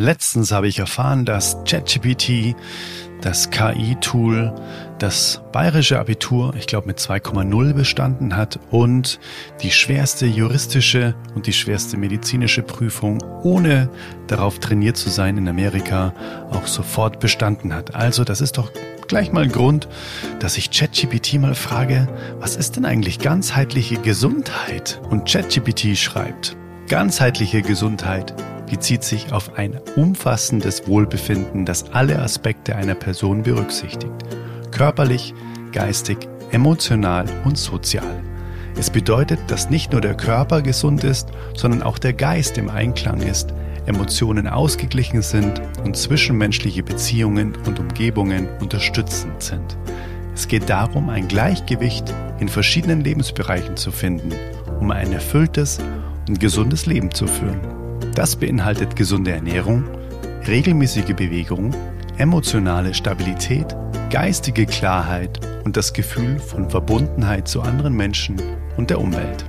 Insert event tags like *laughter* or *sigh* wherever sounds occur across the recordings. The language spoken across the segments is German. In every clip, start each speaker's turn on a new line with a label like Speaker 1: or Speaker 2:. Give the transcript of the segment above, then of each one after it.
Speaker 1: Letztens habe ich erfahren, dass ChatGPT, das KI-Tool, das bayerische Abitur, ich glaube mit 2,0 bestanden hat und die schwerste juristische und die schwerste medizinische Prüfung, ohne darauf trainiert zu sein in Amerika, auch sofort bestanden hat. Also das ist doch gleich mal Grund, dass ich ChatGPT mal frage, was ist denn eigentlich ganzheitliche Gesundheit? Und ChatGPT schreibt, ganzheitliche Gesundheit bezieht sich auf ein umfassendes Wohlbefinden, das alle Aspekte einer Person berücksichtigt. Körperlich, geistig, emotional und sozial. Es bedeutet, dass nicht nur der Körper gesund ist, sondern auch der Geist im Einklang ist, Emotionen ausgeglichen sind und zwischenmenschliche Beziehungen und Umgebungen unterstützend sind. Es geht darum, ein Gleichgewicht in verschiedenen Lebensbereichen zu finden, um ein erfülltes und gesundes Leben zu führen. Das beinhaltet gesunde Ernährung, regelmäßige Bewegung, emotionale Stabilität, geistige Klarheit und das Gefühl von Verbundenheit zu anderen Menschen und der Umwelt.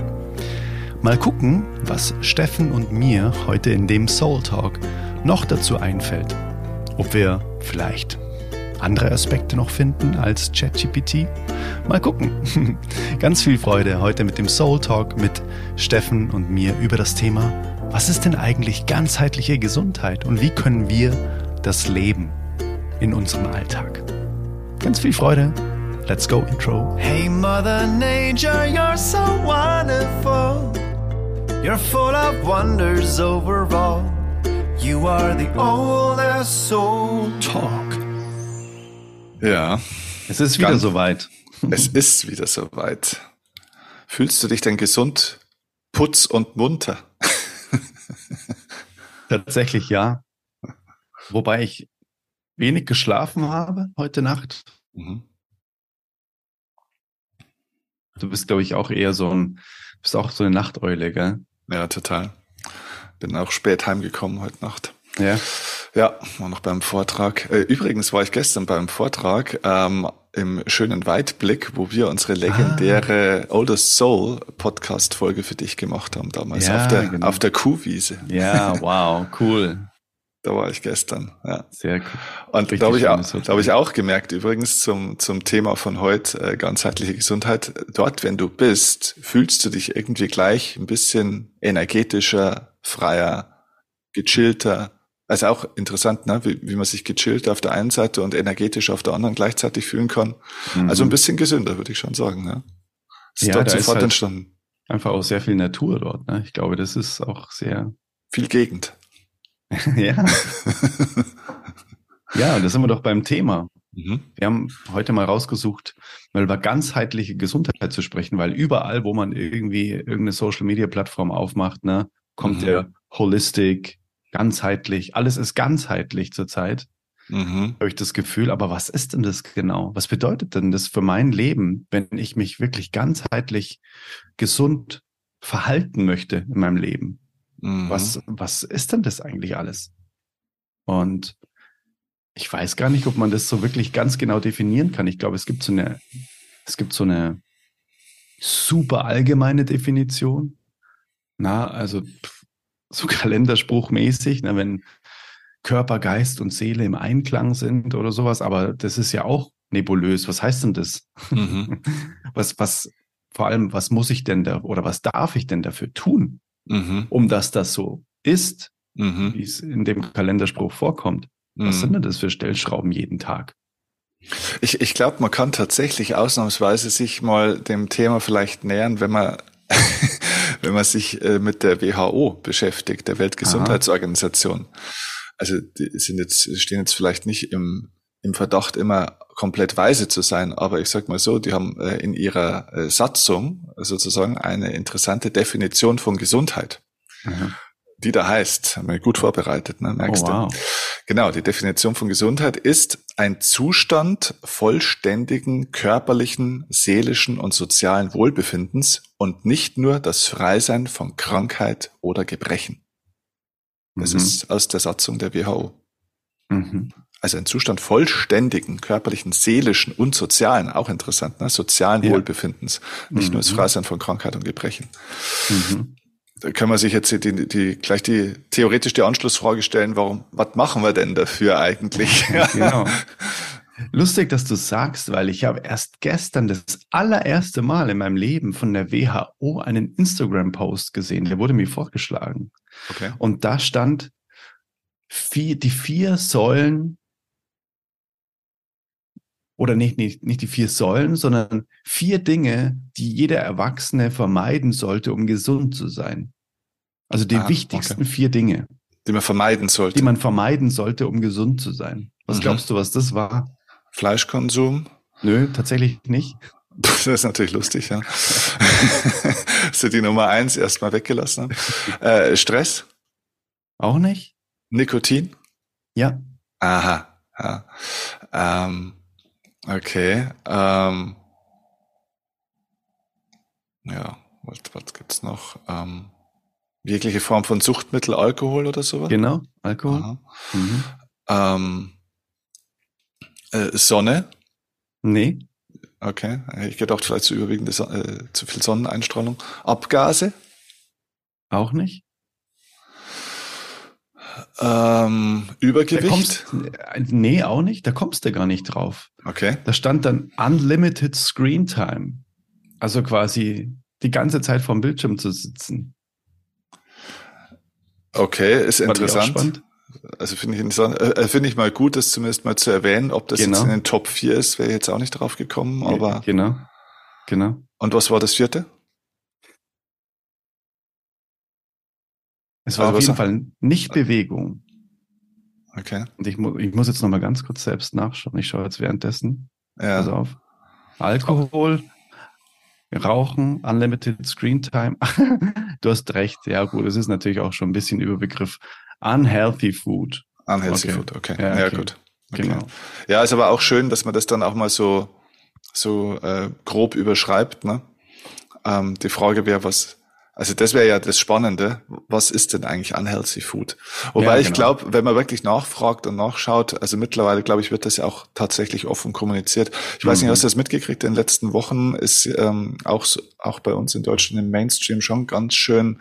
Speaker 1: Mal gucken, was Steffen und mir heute in dem Soul Talk noch dazu einfällt. Ob wir vielleicht andere Aspekte noch finden als ChatGPT? Mal gucken. *laughs* Ganz viel Freude heute mit dem Soul Talk mit Steffen und mir über das Thema was ist denn eigentlich ganzheitliche Gesundheit und wie können wir das leben in unserem Alltag? Ganz viel Freude. Let's go Intro.
Speaker 2: Hey Mother Nature, you're so wonderful. You're full of wonders overall. You are the oldest soul talk.
Speaker 3: Ja.
Speaker 1: Es ist wieder soweit. *laughs*
Speaker 3: Es ist wieder soweit. Fühlst du dich denn gesund, putz und munter? *laughs*
Speaker 1: Tatsächlich ja. Wobei ich wenig geschlafen habe heute Nacht. Mhm. Du bist, glaube ich, auch eher so ein, bist auch so eine Nachteule, gell?
Speaker 3: Ja, total. Bin auch spät heimgekommen heute Nacht.
Speaker 1: Ja.
Speaker 3: Ja, war noch beim Vortrag. Äh, übrigens war ich gestern beim Vortrag ähm, im schönen Weitblick, wo wir unsere legendäre ah. Oldest Soul Podcast Folge für dich gemacht haben damals ja, auf der genau. auf der Kuhwiese.
Speaker 1: Ja, wow, cool. *laughs*
Speaker 3: Da war ich gestern. Ja.
Speaker 1: Sehr cool.
Speaker 3: Und da habe ich, auch, da hab ich auch gemerkt, übrigens zum, zum Thema von heute, äh, ganzheitliche Gesundheit, dort, wenn du bist, fühlst du dich irgendwie gleich ein bisschen energetischer, freier, gechillter, also auch interessant, ne? wie, wie man sich gechillt auf der einen Seite und energetisch auf der anderen gleichzeitig fühlen kann. Mhm. Also ein bisschen gesünder, würde ich schon sagen. Ne?
Speaker 1: Ist ja, dort sofort ist halt entstanden. Einfach auch sehr viel Natur dort. Ne? Ich glaube, das ist auch sehr
Speaker 3: viel Gegend. *laughs*
Speaker 1: ja. ja, da sind wir doch beim Thema. Mhm. Wir haben heute mal rausgesucht, mal über ganzheitliche Gesundheit zu sprechen, weil überall, wo man irgendwie irgendeine Social Media Plattform aufmacht, ne, kommt mhm. der Holistic, ganzheitlich, alles ist ganzheitlich zurzeit. Mhm. Habe ich das Gefühl, aber was ist denn das genau? Was bedeutet denn das für mein Leben, wenn ich mich wirklich ganzheitlich gesund verhalten möchte in meinem Leben? Mhm. Was, was ist denn das eigentlich alles? Und ich weiß gar nicht, ob man das so wirklich ganz genau definieren kann. Ich glaube, es gibt so eine, es gibt so eine super allgemeine Definition. Na, also pff, so kalenderspruchmäßig, ne, wenn Körper, Geist und Seele im Einklang sind oder sowas, aber das ist ja auch nebulös. Was heißt denn das? Mhm. *laughs* Was, was, vor allem, was muss ich denn da oder was darf ich denn dafür tun, mhm. um dass das so ist, mhm. wie es in dem Kalenderspruch vorkommt? Was mhm. sind denn das für Stellschrauben jeden Tag?
Speaker 3: Ich, ich glaube, man kann tatsächlich ausnahmsweise sich mal dem Thema vielleicht nähern, wenn man wenn man sich äh, mit der WHO beschäftigt, der Weltgesundheitsorganisation. Aha. Also die sind jetzt, stehen jetzt vielleicht nicht im, im Verdacht, immer komplett weise zu sein, aber ich sag mal so, die haben äh, in ihrer äh, Satzung sozusagen eine interessante Definition von Gesundheit. Mhm die da heißt, haben wir gut vorbereitet, ne, merkst oh, wow. du. Genau, die Definition von Gesundheit ist ein Zustand vollständigen körperlichen, seelischen und sozialen Wohlbefindens und nicht nur das Freisein von Krankheit oder Gebrechen. Das mhm. ist aus der Satzung der WHO. Mhm. Also ein Zustand vollständigen körperlichen, seelischen und sozialen, auch interessant, ne? sozialen ja. Wohlbefindens, nicht mhm. nur das Freisein von Krankheit und Gebrechen. Mhm. Da kann man sich jetzt die, die, gleich die theoretisch die Anschlussfrage stellen, warum, was machen wir denn dafür eigentlich? *laughs* genau.
Speaker 1: Lustig, dass du sagst, weil ich habe erst gestern das allererste Mal in meinem Leben von der WHO einen Instagram-Post gesehen. Der wurde mir vorgeschlagen. Okay. Und da stand vier, die vier Säulen oder nicht, nicht, nicht die vier Säulen, sondern vier Dinge, die jeder Erwachsene vermeiden sollte, um gesund zu sein. Also die ah, wichtigsten okay. vier Dinge.
Speaker 3: Die man vermeiden sollte.
Speaker 1: Die man vermeiden sollte, um gesund zu sein. Was mhm. glaubst du, was das war?
Speaker 3: Fleischkonsum?
Speaker 1: Nö, tatsächlich nicht. *laughs*
Speaker 3: Das ist natürlich lustig, ja. *laughs* Dass sie die Nummer eins erstmal weggelassen haben. *laughs* Äh, Stress?
Speaker 1: Auch nicht.
Speaker 3: Nikotin?
Speaker 1: Ja.
Speaker 3: Aha. Ja. Ähm, okay. Ähm, ja, was, was gibt's noch? Ähm, jegliche Form von Suchtmittel, Alkohol oder sowas?
Speaker 1: Genau, Alkohol. Mhm.
Speaker 3: Ähm, äh, Sonne?
Speaker 1: Nee.
Speaker 3: Okay, ich gedacht, vielleicht zu überwiegende, äh, zu viel Sonneneinstrahlung. Abgase?
Speaker 1: Auch nicht.
Speaker 3: Ähm, Übergewicht?
Speaker 1: Kommst, nee, auch nicht. Da kommst du gar nicht drauf.
Speaker 3: Okay.
Speaker 1: Da stand dann Unlimited Screen Time. Also quasi die ganze Zeit vorm Bildschirm zu sitzen.
Speaker 3: Okay, ist War interessant. Also finde ich, äh, finde ich mal gut, das zumindest mal zu erwähnen. Ob das genau. jetzt in den Top 4 ist, wäre jetzt auch nicht drauf gekommen, aber.
Speaker 1: Genau. Genau.
Speaker 3: Und was war das vierte?
Speaker 1: Es war also auf jeden Fall nicht Bewegung.
Speaker 3: Okay.
Speaker 1: Und ich, mu ich muss jetzt noch mal ganz kurz selbst nachschauen. Ich schaue jetzt währenddessen.
Speaker 3: Ja.
Speaker 1: Pass auf. Alkohol, Rauchen, Unlimited Screen Time. *laughs* du hast recht. Ja, gut. Es ist natürlich auch schon ein bisschen Überbegriff. Unhealthy Food.
Speaker 3: Unhealthy okay. Food, okay. Ja, okay. ja gut. Okay. Genau. Ja, ist aber auch schön, dass man das dann auch mal so, so äh, grob überschreibt. Ne? Ähm, die Frage wäre, was, also das wäre ja das Spannende. Was ist denn eigentlich unhealthy food? Wobei ja, genau. ich glaube, wenn man wirklich nachfragt und nachschaut, also mittlerweile glaube ich, wird das ja auch tatsächlich offen kommuniziert. Ich weiß mhm. nicht, hast du das mitgekriegt? In den letzten Wochen ist ähm, auch so, auch bei uns in Deutschland im Mainstream schon ganz schön,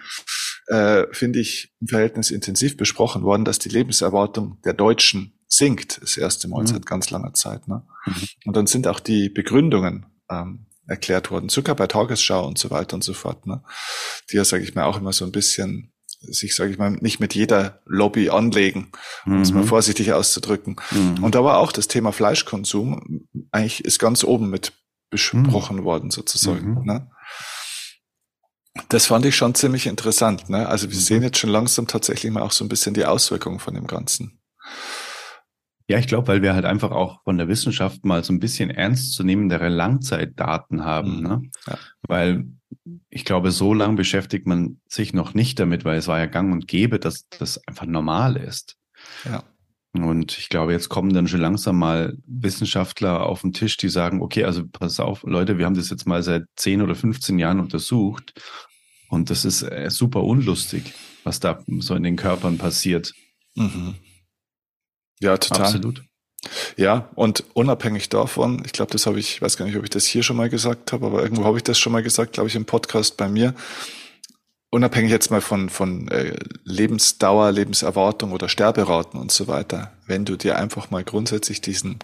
Speaker 3: äh, finde ich, im Verhältnis intensiv besprochen worden, dass die Lebenserwartung der Deutschen sinkt. Das erste Mal mhm. seit ganz langer Zeit. Ne? Mhm. Und dann sind auch die Begründungen ähm, erklärt worden, sogar bei Tagesschau und so weiter und so fort, ne? die ja, sage ich mal, auch immer so ein bisschen sich, sage ich mal, nicht mit jeder Lobby anlegen, um mhm. es mal mhm. vorsichtig auszudrücken. Mhm. Und da war auch das Thema Fleischkonsum eigentlich ist ganz oben mit besprochen mhm. worden sozusagen. Mhm. Ne? Das fand ich schon ziemlich interessant. Ne? Also wir mhm. sehen jetzt schon langsam tatsächlich mal auch so ein bisschen die Auswirkungen von dem Ganzen.
Speaker 1: Ja, ich glaube, weil wir halt einfach auch von der Wissenschaft mal so ein bisschen ernstzunehmendere Langzeitdaten haben. Mhm. Ne? Ja. Weil ich glaube, so lange beschäftigt man sich noch nicht damit, weil es war ja gang und gäbe, dass das einfach normal ist.
Speaker 3: Ja.
Speaker 1: Und ich glaube, jetzt kommen dann schon langsam mal Wissenschaftler auf den Tisch, die sagen, okay, also pass auf, Leute, wir haben das jetzt mal seit 10 oder 15 Jahren untersucht und das ist äh, super unlustig, was da so in den Körpern passiert.
Speaker 3: Mhm. Ja, total.
Speaker 1: Absolut.
Speaker 3: Ja, und unabhängig davon, ich glaube, das habe ich, ich weiß gar nicht, ob ich das hier schon mal gesagt habe, aber irgendwo habe ich das schon mal gesagt, glaube ich, im Podcast bei mir. Unabhängig jetzt mal von, von äh, Lebensdauer, Lebenserwartung oder Sterberaten und so weiter, wenn du dir einfach mal grundsätzlich diesen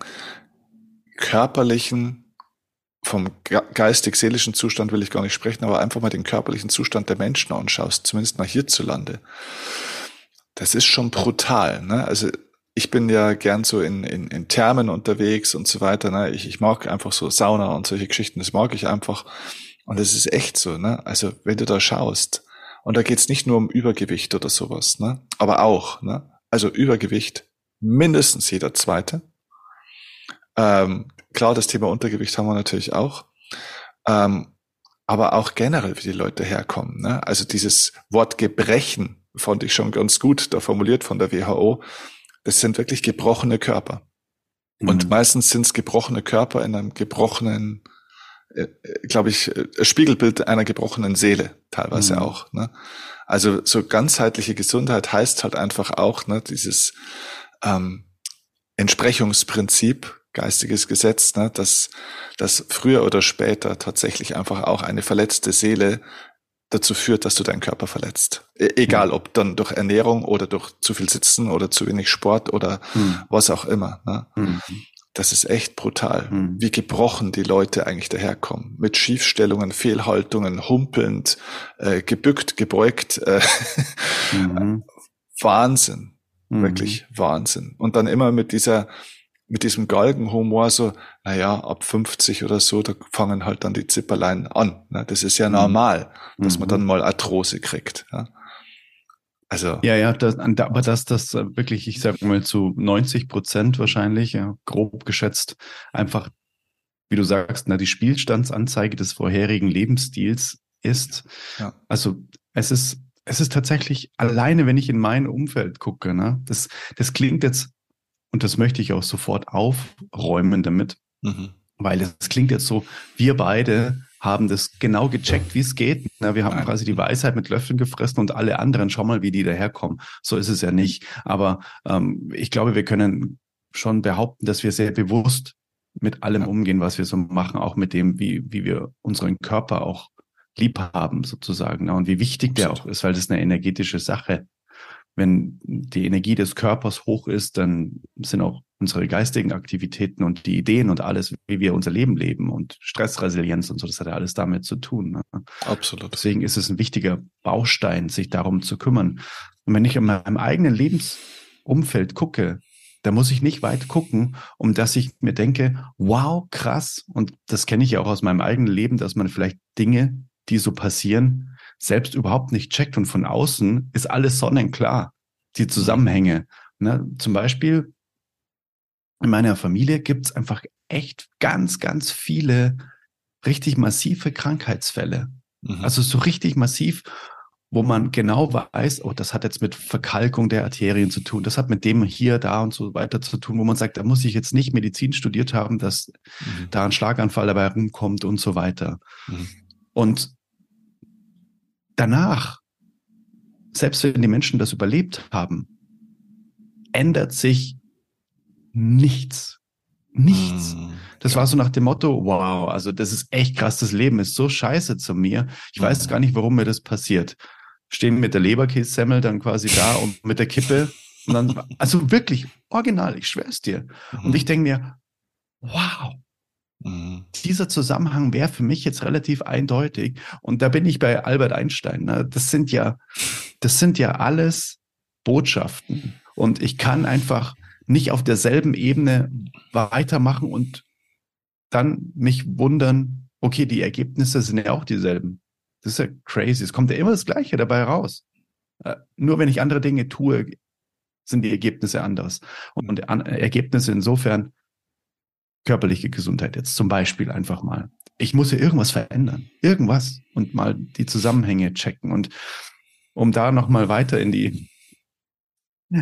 Speaker 3: körperlichen, vom geistig-seelischen Zustand will ich gar nicht sprechen, aber einfach mal den körperlichen Zustand der Menschen anschaust, zumindest mal hierzulande. Das ist schon brutal. Ne? Also ich bin ja gern so in, in, in Thermen unterwegs und so weiter. Ne? Ich, ich mag einfach so Sauna und solche Geschichten, das mag ich einfach. Und das ist echt so, ne? Also wenn du da schaust, und da geht's nicht nur um Übergewicht oder sowas, ne? Aber auch, ne? Also Übergewicht, mindestens jeder zweite. Ähm, klar, das Thema Untergewicht haben wir natürlich auch. Ähm, aber auch generell, wie die Leute herkommen. Ne? Also dieses Wort Gebrechen fand ich schon ganz gut da formuliert von der WHO das sind wirklich gebrochene Körper. Mhm. Und meistens sind es gebrochene Körper in einem gebrochenen, äh, glaube ich, äh, Spiegelbild einer gebrochenen Seele teilweise mhm. auch. Ne? Also so ganzheitliche Gesundheit heißt halt einfach auch ne, dieses ähm, Entsprechungsprinzip, geistiges Gesetz, ne, dass, dass früher oder später tatsächlich einfach auch eine verletzte Seele dazu führt, dass du deinen Körper verletzt. E egal, ob dann durch Ernährung oder durch zu viel Sitzen oder zu wenig Sport oder mhm. was auch immer. Ne? Mhm. Das ist echt brutal, mhm. wie gebrochen die Leute eigentlich daherkommen. Mit Schiefstellungen, Fehlhaltungen, humpelnd, äh, gebückt, gebeugt. Äh, mhm. *laughs* Wahnsinn, mhm. wirklich Wahnsinn. Und dann immer mit dieser mit diesem Galgenhumor so, naja, ab 50 oder so, da fangen halt dann die Zipperlein an. Ne? Das ist ja mhm. normal, dass man mhm. dann mal Arthrose kriegt. Ja?
Speaker 1: Also. Ja, ja, das, aber dass das wirklich, ich sag mal, zu 90 Prozent wahrscheinlich, ja, grob geschätzt, einfach, wie du sagst, na, die Spielstandsanzeige des vorherigen Lebensstils ist. Ja. Also es ist, es ist tatsächlich alleine, wenn ich in mein Umfeld gucke, ne, das, das klingt jetzt und das möchte ich auch sofort aufräumen damit, mhm. weil es klingt jetzt so, wir beide haben das genau gecheckt, wie es geht. Na, wir haben Nein. quasi die Weisheit mit Löffeln gefressen und alle anderen, schau mal, wie die daherkommen. So ist es ja nicht. Aber ähm, ich glaube, wir können schon behaupten, dass wir sehr bewusst mit allem umgehen, was wir so machen, auch mit dem, wie, wie wir unseren Körper auch lieb haben, sozusagen. Und wie wichtig der auch ist, weil das eine energetische Sache wenn die Energie des Körpers hoch ist, dann sind auch unsere geistigen Aktivitäten und die Ideen und alles, wie wir unser Leben leben und Stressresilienz und so, das hat ja alles damit zu tun. Ne?
Speaker 3: Absolut.
Speaker 1: Deswegen ist es ein wichtiger Baustein, sich darum zu kümmern. Und wenn ich in meinem eigenen Lebensumfeld gucke, da muss ich nicht weit gucken, um dass ich mir denke, wow, krass. Und das kenne ich ja auch aus meinem eigenen Leben, dass man vielleicht Dinge, die so passieren, selbst überhaupt nicht checkt und von außen ist alles sonnenklar, die Zusammenhänge. Ne? Zum Beispiel in meiner Familie gibt es einfach echt ganz, ganz viele richtig massive Krankheitsfälle. Mhm. Also so richtig massiv, wo man genau weiß, oh, das hat jetzt mit Verkalkung der Arterien zu tun, das hat mit dem hier, da und so weiter zu tun, wo man sagt, da muss ich jetzt nicht Medizin studiert haben, dass mhm. da ein Schlaganfall dabei rumkommt und so weiter. Mhm. Und danach, selbst wenn die Menschen das überlebt haben, ändert sich nichts. Nichts. Hm, das war so nach dem Motto, wow, also das ist echt krass, das Leben ist so scheiße zu mir. Ich weiß hm. gar nicht, warum mir das passiert. Stehen mit der Leberkässemmel dann quasi da und mit der Kippe. Und dann, also wirklich, original, ich schwör's dir. Und hm. ich denke mir, wow, Mhm. Dieser Zusammenhang wäre für mich jetzt relativ eindeutig. Und da bin ich bei Albert Einstein. Ne? Das sind ja, das sind ja alles Botschaften. Und ich kann einfach nicht auf derselben Ebene weitermachen und dann mich wundern, okay, die Ergebnisse sind ja auch dieselben. Das ist ja crazy. Es kommt ja immer das Gleiche dabei raus. Äh, nur wenn ich andere Dinge tue, sind die Ergebnisse anders. Und Ergebnisse insofern, körperliche Gesundheit jetzt zum Beispiel einfach mal. Ich muss ja irgendwas verändern, irgendwas und mal die Zusammenhänge checken und um da noch mal weiter in die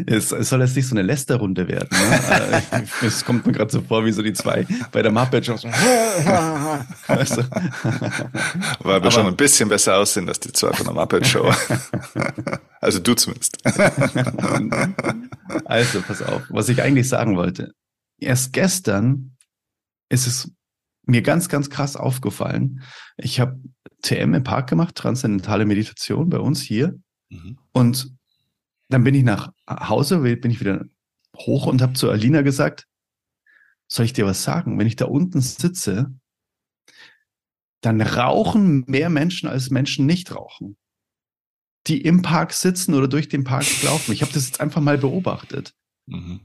Speaker 1: es, es soll jetzt nicht so eine Lästerrunde werden. Ne? Äh, es kommt mir gerade so vor, wie so die zwei bei der Muppet Show. weißt du?
Speaker 3: Weil wir schon ein bisschen besser aussehen als die zwei von der Muppet Show. also du zumindest.
Speaker 1: also, pass auf, was ich eigentlich sagen wollte. Erst gestern ist es mir ganz, ganz krass aufgefallen. Ich habe TM im Park gemacht, transzendentale Meditation bei uns hier. Mhm. Und dann bin ich nach Hause, bin ich wieder hoch und habe zu Alina gesagt, soll ich dir was sagen? Wenn ich da unten sitze, dann rauchen mehr Menschen als Menschen nicht rauchen, die im Park sitzen oder durch den Park laufen. Ich habe das jetzt einfach mal beobachtet. Mhm.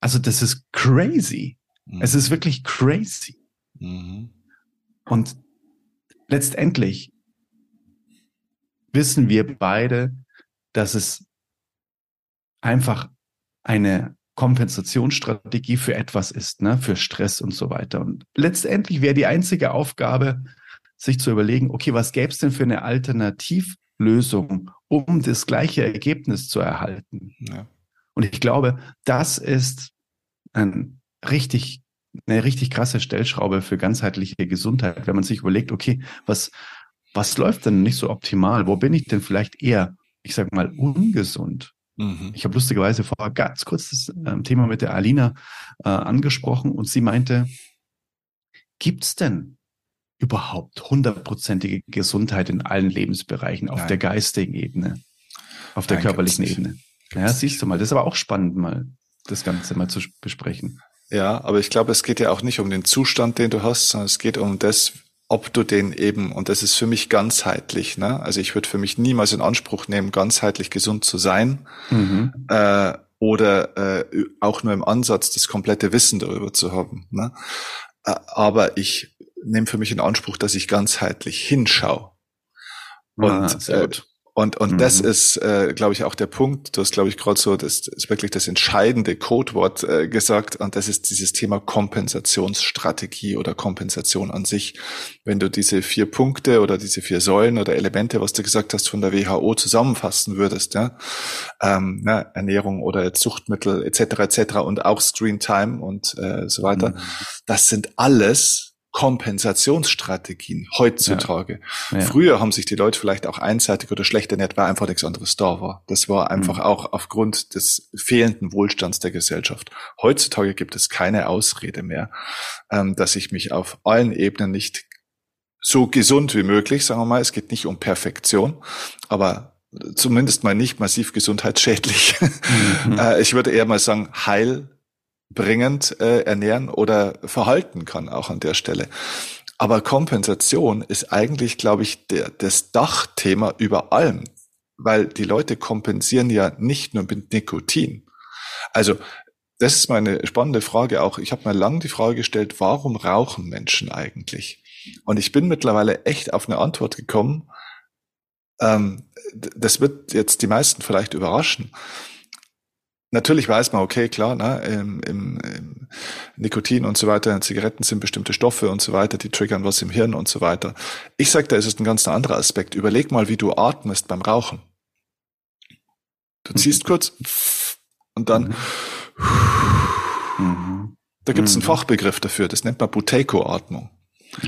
Speaker 1: Also das ist crazy. Mhm. Es ist wirklich crazy. Mhm. Und letztendlich wissen wir beide, dass es einfach eine Kompensationsstrategie für etwas ist, ne, für Stress und so weiter. Und letztendlich wäre die einzige Aufgabe, sich zu überlegen, okay, was gäbe es denn für eine Alternativlösung, um das gleiche Ergebnis zu erhalten? Ja. Und ich glaube, das ist ein richtig, eine richtig krasse Stellschraube für ganzheitliche Gesundheit, wenn man sich überlegt, okay, was, was läuft denn nicht so optimal? Wo bin ich denn vielleicht eher, ich sag mal, ungesund? Mhm. Ich habe lustigerweise vorher ganz kurz das äh, Thema mit der Alina äh, angesprochen und sie meinte, gibt's denn überhaupt hundertprozentige Gesundheit in allen Lebensbereichen, auf Nein. der geistigen Ebene, auf der Nein, körperlichen Ebene. Ja, siehst du mal, das ist aber auch spannend, mal das Ganze mal zu besprechen.
Speaker 3: Ja, aber ich glaube, es geht ja auch nicht um den Zustand, den du hast, sondern es geht um das, ob du den eben, und das ist für mich ganzheitlich, ne? Also ich würde für mich niemals in Anspruch nehmen, ganzheitlich gesund zu sein. Mhm. Äh, oder äh, auch nur im Ansatz das komplette Wissen darüber zu haben. Ne? Äh, aber ich nehme für mich in Anspruch, dass ich ganzheitlich hinschaue. Und, ah, äh, und, und mhm. das ist, äh, glaube ich, auch der Punkt, du hast, glaube ich, gerade so, das ist wirklich das entscheidende Codewort äh, gesagt, und das ist dieses Thema Kompensationsstrategie oder Kompensation an sich. Wenn du diese vier Punkte oder diese vier Säulen oder Elemente, was du gesagt hast, von der WHO zusammenfassen würdest, ja, ähm, ne, Ernährung oder Zuchtmittel etc. etc. und auch Screen Time und äh, so weiter, mhm. das sind alles Kompensationsstrategien heutzutage. Ja. Ja. Früher haben sich die Leute vielleicht auch einseitig oder schlecht ernährt, weil einfach nichts anderes da war. Das war einfach mhm. auch aufgrund des fehlenden Wohlstands der Gesellschaft. Heutzutage gibt es keine Ausrede mehr, ähm, dass ich mich auf allen Ebenen nicht so gesund wie möglich, sagen wir mal, es geht nicht um Perfektion, aber zumindest mal nicht massiv gesundheitsschädlich. Mhm. *laughs* Äh, ich würde eher mal sagen, heil bringend äh, ernähren oder verhalten kann, auch an der Stelle. Aber Kompensation ist eigentlich, glaube ich, der, das Dachthema über allem, weil die Leute kompensieren ja nicht nur mit Nikotin. Also das ist meine spannende Frage auch. Ich habe mir lang die Frage gestellt, warum rauchen Menschen eigentlich? Und ich bin mittlerweile echt auf eine Antwort gekommen. Ähm, das wird jetzt die meisten vielleicht überraschen natürlich weiß man, okay, klar, ne, im, im, im Nikotin und so weiter, in Zigaretten sind bestimmte Stoffe und so weiter, die triggern was im Hirn und so weiter. Ich sag, da ist es ein ganz anderer Aspekt. Überleg mal, wie du atmest beim Rauchen. Du ziehst mhm. kurz und dann mhm. da gibt es einen mhm. Fachbegriff dafür, das nennt man Buteiko-Atmung.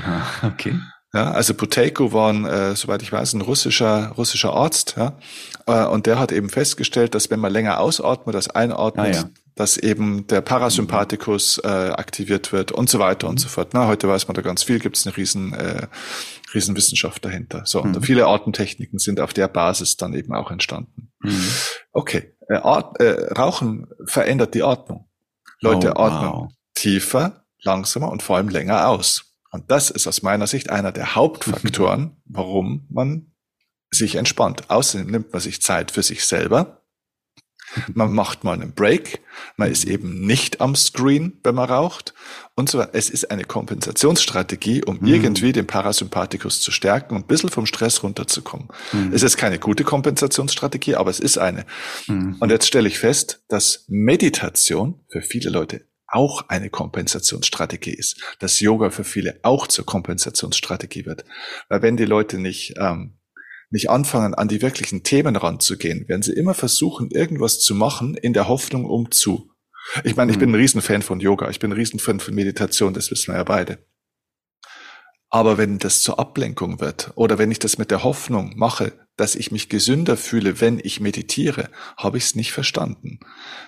Speaker 1: Ah, okay.
Speaker 3: Ja, also Buteiko war ein, äh, soweit ich weiß, ein russischer, russischer Arzt, ja. Äh, und der hat eben festgestellt, dass wenn man länger ausatmet, das einatmet, ah, ja. dass eben der Parasympathikus äh, aktiviert wird und so weiter mhm. und so fort. Na, heute weiß man da ganz viel, gibt es eine riesen, äh, riesen Wissenschaft dahinter. So, mhm. und viele Atemtechniken sind auf der Basis dann eben auch entstanden. Mhm. Okay, äh, At äh, Rauchen verändert die Atmung. Leute oh, atmen wow. tiefer, langsamer und vor allem länger aus. Und das ist aus meiner Sicht einer der Hauptfaktoren, *laughs* warum man sich entspannt. Außerdem nimmt man sich Zeit für sich selber. Man macht mal einen Break. Man ist eben nicht am Screen, wenn man raucht. Und so Es ist eine Kompensationsstrategie, um mhm. irgendwie den Parasympathikus zu stärken und ein bisschen vom Stress runterzukommen. Mhm. Es ist keine gute Kompensationsstrategie, aber es ist eine. Mhm. Und jetzt stelle ich fest, dass Meditation für viele Leute auch eine Kompensationsstrategie ist, dass Yoga für viele auch zur Kompensationsstrategie wird. Weil wenn die Leute nicht, ähm, nicht anfangen, an die wirklichen Themen ranzugehen, werden sie immer versuchen, irgendwas zu machen in der Hoffnung um zu. Ich meine, ich bin ein mhm. Riesenfan von Yoga, ich bin ein Riesenfan von Meditation, das wissen wir ja beide. Aber wenn das zur Ablenkung wird oder wenn ich das mit der Hoffnung mache, dass ich mich gesünder fühle, wenn ich meditiere, habe ich es nicht verstanden.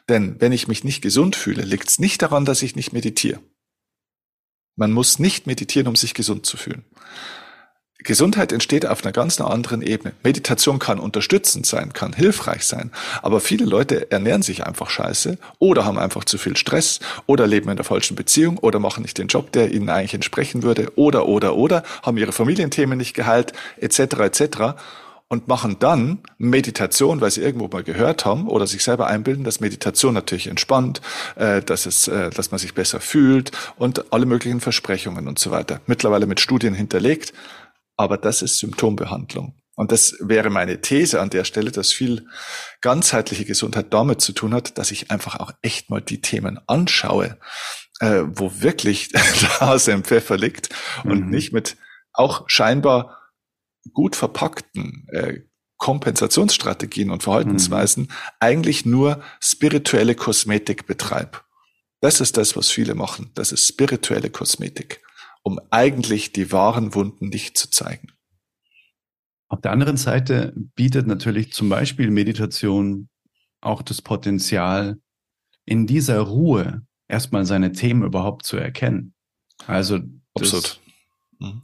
Speaker 3: Denn wenn ich mich nicht gesund fühle, liegt es nicht daran, dass ich nicht meditiere. Man muss nicht meditieren, um sich gesund zu fühlen. Gesundheit entsteht auf einer ganz anderen Ebene. Meditation kann unterstützend sein, kann hilfreich sein, aber viele Leute ernähren sich einfach scheiße oder haben einfach zu viel Stress oder leben in der falschen Beziehung oder machen nicht den Job, der ihnen eigentlich entsprechen würde oder oder oder haben ihre Familienthemen nicht geheilt etc. etc. und machen dann Meditation, weil sie irgendwo mal gehört haben oder sich selber einbilden, dass Meditation natürlich entspannt, äh, dass es, äh, dass man sich besser fühlt und alle möglichen Versprechungen und so weiter. Mittlerweile mit Studien hinterlegt aber das ist Symptombehandlung. Und das wäre meine These an der Stelle, dass viel ganzheitliche Gesundheit damit zu tun hat, dass ich einfach auch echt mal die Themen anschaue, äh, wo wirklich *laughs* der Hase im Pfeffer liegt mhm. und nicht mit auch scheinbar gut verpackten äh, Kompensationsstrategien und Verhaltensweisen mhm. eigentlich nur spirituelle Kosmetik betreibe. Das ist das, was viele machen. Das ist spirituelle Kosmetik um eigentlich die wahren Wunden nicht zu zeigen.
Speaker 1: Auf der anderen Seite bietet natürlich zum Beispiel Meditation auch das Potenzial, in dieser Ruhe erstmal seine Themen überhaupt zu erkennen. Also das, mhm.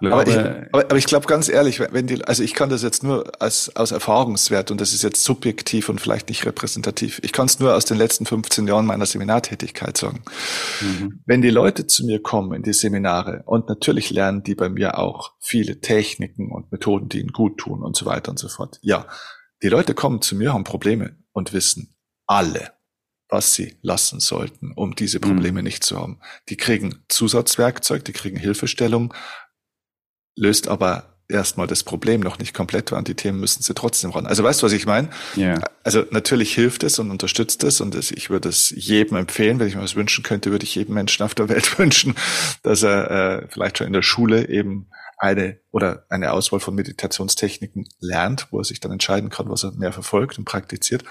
Speaker 3: Aber, ich, aber, aber ich glaube ganz ehrlich, wenn die, also ich kann das jetzt nur als, aus Erfahrungswert und das ist jetzt subjektiv und vielleicht nicht repräsentativ. Ich kann es nur aus den letzten 15 Jahren meiner Seminartätigkeit sagen. Mhm. Wenn die Leute zu mir kommen in die Seminare und natürlich lernen die bei mir auch viele Techniken und Methoden, die ihnen gut tun und so weiter und so fort. Ja, die Leute kommen zu mir, haben Probleme und wissen alle, was sie lassen sollten, um diese Probleme mhm. nicht zu haben. Die kriegen Zusatzwerkzeug, die kriegen Hilfestellung, löst aber erstmal das Problem noch nicht komplett, weil an die Themen müssen sie trotzdem ran. Also weißt du, was ich meine?
Speaker 1: Ja.
Speaker 3: Also natürlich hilft es und unterstützt es und ich würde es jedem empfehlen, wenn ich mir was wünschen könnte, würde ich jedem Menschen auf der Welt *laughs* wünschen, dass er äh, vielleicht schon in der Schule eben eine oder eine Auswahl von Meditationstechniken lernt, wo er sich dann entscheiden kann, was er mehr verfolgt und praktiziert.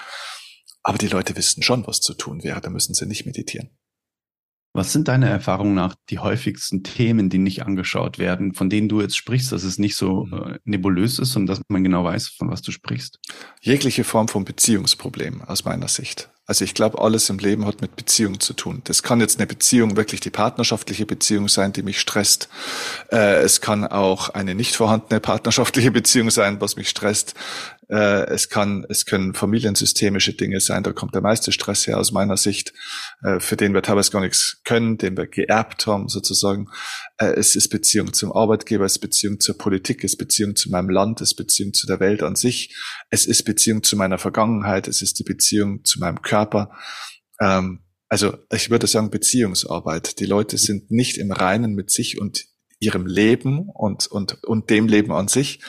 Speaker 3: Aber die Leute wissen schon, was zu tun wäre, da müssen sie nicht meditieren.
Speaker 1: Was sind deiner Erfahrung nach die häufigsten Themen, die nicht angeschaut werden, von denen du jetzt sprichst, dass es nicht so mhm. äh, nebulös ist und dass man genau weiß, von was du sprichst?
Speaker 3: Jegliche Form von Beziehungsproblem aus meiner Sicht. Also ich glaube, alles im Leben hat mit Beziehung zu tun. Das kann jetzt eine Beziehung, wirklich die partnerschaftliche Beziehung sein, die mich stresst. Äh, es kann auch eine nicht vorhandene partnerschaftliche *laughs* Beziehung sein, was mich stresst. Äh, es kann, es können familiensystemische Dinge sein. Da kommt der meiste Stress her aus meiner Sicht, äh, für den wir teilweise gar nichts können, den wir geerbt haben sozusagen. Äh, es ist Beziehung zum Arbeitgeber, es ist Beziehung zur Politik, es ist Beziehung zu meinem Land, es ist Beziehung zu der Welt an sich. Es ist Beziehung zu meiner Vergangenheit, es ist die Beziehung zu meinem Körper. Ähm, also ich würde sagen Beziehungsarbeit. Die Leute sind nicht im Reinen mit sich und ihrem Leben und, und, und dem Leben an sich.